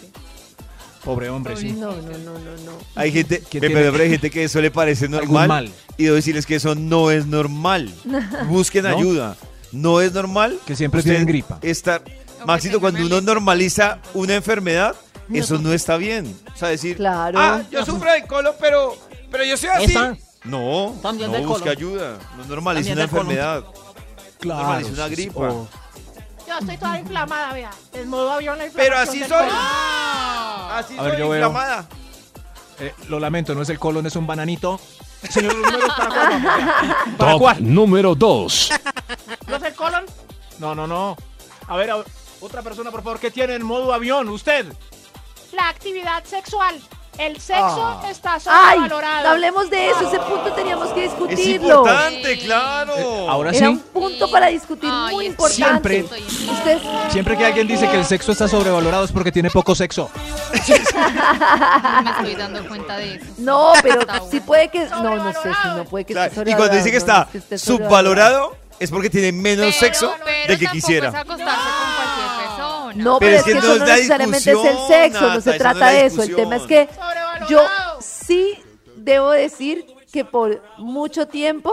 Pobre hombre, sí. No, no, no, no, no. Hay gente, ¿Quién me- tiene- pero hay gente que eso le parece Algún normal. mal. Y debo decirles que eso no es normal. (laughs) Busquen ¿No? ayuda. No es normal. Que siempre usted tienen gripa. Estar, que Maxito, cuando uno alergia. normaliza una enfermedad, eso no está bien. O sea, decir, Claro. ah, yo sufro de colon, pero, pero yo soy así. Esa. No, También no del busque colon. ayuda. No normalice También una del colon. enfermedad. Claro. Normalice una sí, sí. gripa. O- Yo estoy toda inflamada, vea. En modo avión la Pero inflamación así del soy. colon. Así A ver, soy yo veo. eh, lo lamento, no es el colon, es un bananito. Señor, los números para cuál vamos? (laughs) ¿Para Top cuál? número 2. (laughs) ¿No es el colon? No, no, no. A ver, a- otra persona, por favor, ¿qué tiene en modo avión? Usted. La actividad sexual. El sexo Ah. está Ay, sobrevalorado. hablemos de eso. Ese punto teníamos que Es discutirlo. importante, claro. Eh, ahora Era sí. un punto para discutir Ay, muy es- importante. Siempre. Usted, Siempre que alguien dice que el sexo está sobrevalorado es porque tiene poco sexo. (laughs) No me estoy dando cuenta de eso. no, pero sí puede que, no, no sé, si no puede que Claro, esté Y cuando dice que está sobrevalorado, no, es subvalorado, es porque tiene menos Pero- sexo pero del que quisiera. es acostarse con cualquier persona. No, pero, es que, eso no necesariamente es el sexo, no se trata de eso. El tema es que yo sí debo decir que por mucho tiempo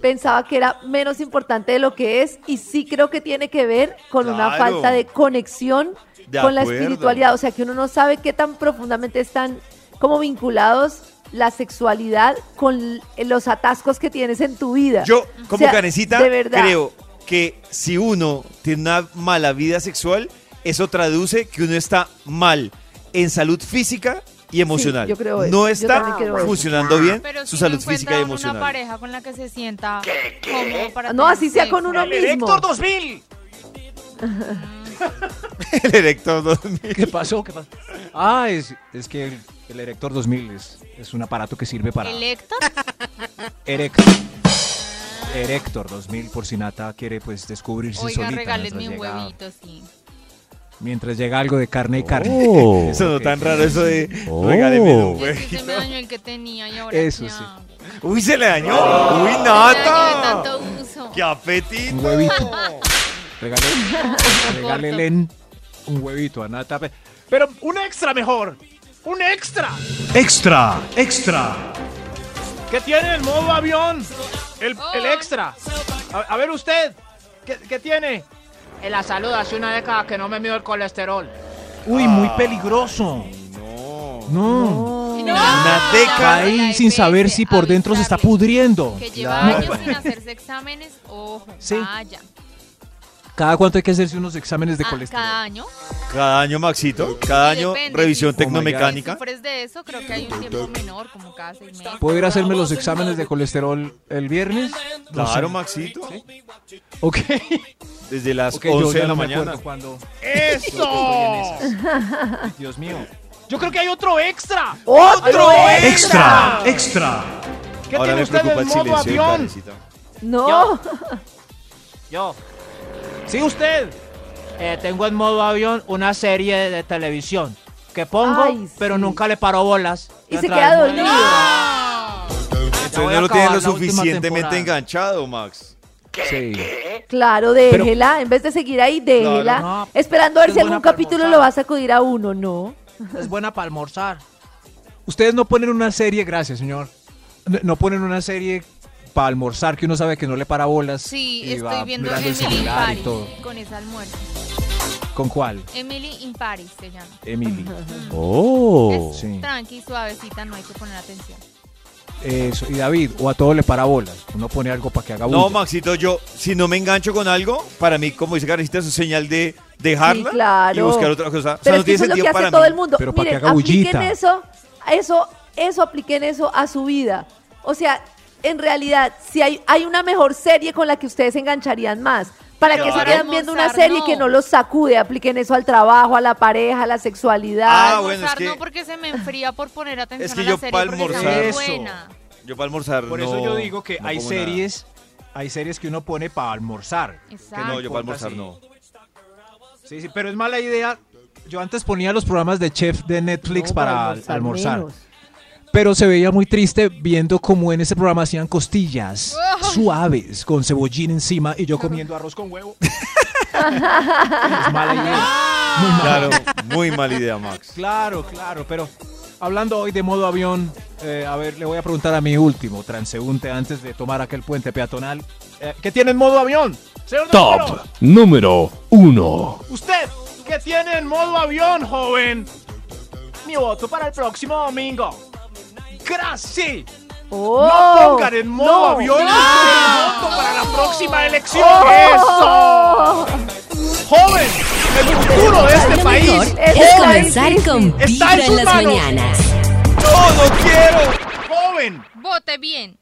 pensaba que era menos importante de lo que es y sí creo que tiene que ver con una falta de conexión De con la espiritualidad, o sea que uno no sabe qué tan profundamente están como vinculados la sexualidad con los atascos que tienes en tu vida. Yo, como O sea, canecita, creo que si uno tiene una mala vida sexual, eso traduce que uno está mal en salud física y emocional. yo creo eso. no está creo eso. funcionando bien Pero su si salud no física y emocional. una pareja con la que se sienta cómodo para No, así sea con uno ¡El mismo. Erector 2000! El erector 2000. ¿Qué pasó? ¿Qué pasó? Ah, es, es que el, el Erector 2000 es, es un aparato que sirve para... ¿El Héctor? Erector. Erector 2000, por si Nata quiere pues descubrirse Oiga, solita regálenme mientras un huevito, sí. Mientras llega algo de carne y carne. Oh. (laughs) Eso no tan raro, eso de Oh. regáleme un Es que huevito. se me dañó el que tenía y ahora Eso ¿qué sí. hago? Uy, se le dañó. Uy, Se me dañó de Nata. tanto uso. ¡Qué apetito! Un huevito. Regale- (laughs) Regálele un huevito a Nata. pe- Pero un extra mejor. Un extra. Extra, extra. ¿Qué tiene el modo avión? El, Oh. el extra. A, a ver usted. ¿Qué, qué tiene? En la salud hace una década que no me mido el colesterol. Uy, muy peligroso. No. No. No, Una década Ahí sin saber si por dentro se está pudriendo. Que lleva años sin hacerse exámenes, ojo, Sí. vaya. ¿Cada cuánto hay que hacerse unos exámenes de Ah, colesterol? cada año. Cada año, Maxito. Cada Sí, año, depende, revisión. Oh my God. Si tecnomecánica. sufres de eso, creo que hay un tiempo menor, como cada seis meses. ¿Puedo ir a hacerme los exámenes de colesterol el viernes? No Claro, sé. Maxito. Ok. Desde las Ok, yo 11 ya de la no me mañana. acuerdo cuándo. ¡Eso! Dios mío. Yo creo que hay otro extra. ¡Otro Extra, extra. ¿Qué ¿Qué Ahora tiene me usted preocupa en el modo silencio de avión? Karencita. No. Yo. Sí, usted. Eh, tengo en modo avión una serie de televisión que pongo, Ay, pero sí. nunca le paro bolas. Y se queda dormido. Entonces voy no lo lo suficientemente temporada. enganchado, Max. Sí. Claro, déjela. En vez de seguir ahí, déjela. No, esperando a ver si algún capítulo lo va a sacudir a uno, ¿no? Es buena para almorzar. Ustedes no ponen una serie, gracias, señor. No- No ponen una serie para almorzar que uno sabe que no le para bolas. Sí, y va estoy viendo mirando el Emily in celular y todo. con ese almuerzo. ¿Con cuál? Emily in Paris se llama. Emily. (laughs) Oh. Es Sí. tranqui, suavecita, no hay que poner atención. Eso. Y David, o a todo le para bolas. Uno pone algo para que haga No, bulla. Maxito, yo, si no me engancho con algo, para mí, como dice Karencita, es señal de dejarla Sí, claro. y buscar otra cosa. O sea, Pero no es que tiene eso es lo sentido que para hace todo mí. el mundo. Pero para que Miren, haga apliquen eso, eso, eso, apliquen eso a su vida. O sea, en realidad, si hay, hay una mejor serie con la que ustedes se engancharían más. ¿Para que se para quedan viendo una serie no. que no los sacude? Apliquen eso al trabajo, a la pareja, a la sexualidad. Ah, bueno, es Almorzar que- no porque se me enfría por poner atención Es que a yo la serie pa' porque está almorzar- Eso. buena. Yo para almorzar Por no- eso yo digo que no hay nada. series, hay series que uno pone para almorzar. Exacto. Que No, yo para almorzar no. Sí, sí, pero es mala idea. Yo antes ponía los programas de chef de Netflix No, para almorzar. Pero se veía muy triste viendo cómo en ese programa hacían costillas (laughs) suaves con cebollín encima y yo comiendo arroz con huevo. es mala idea. Muy mala. Claro, muy mala idea, Max. Claro, claro, pero hablando hoy de modo avión, eh, a ver, le voy a preguntar a mi último transeúnte antes de tomar aquel puente peatonal. eh, ¿Qué tiene en modo avión? Señor Top número uno. ¿Usted qué tiene en modo avión, joven? Mi voto para el próximo domingo. ¡Gracias! Oh, no pongan en modo no. avión mi voto para la próxima elección. Oh. ¡Eso! ¡Joven! ¡El futuro de este país! mejor es comenzar con Está Vibra en en sus las manos. mañanas. ¡No, no quiero! ¡Joven! Vote bien.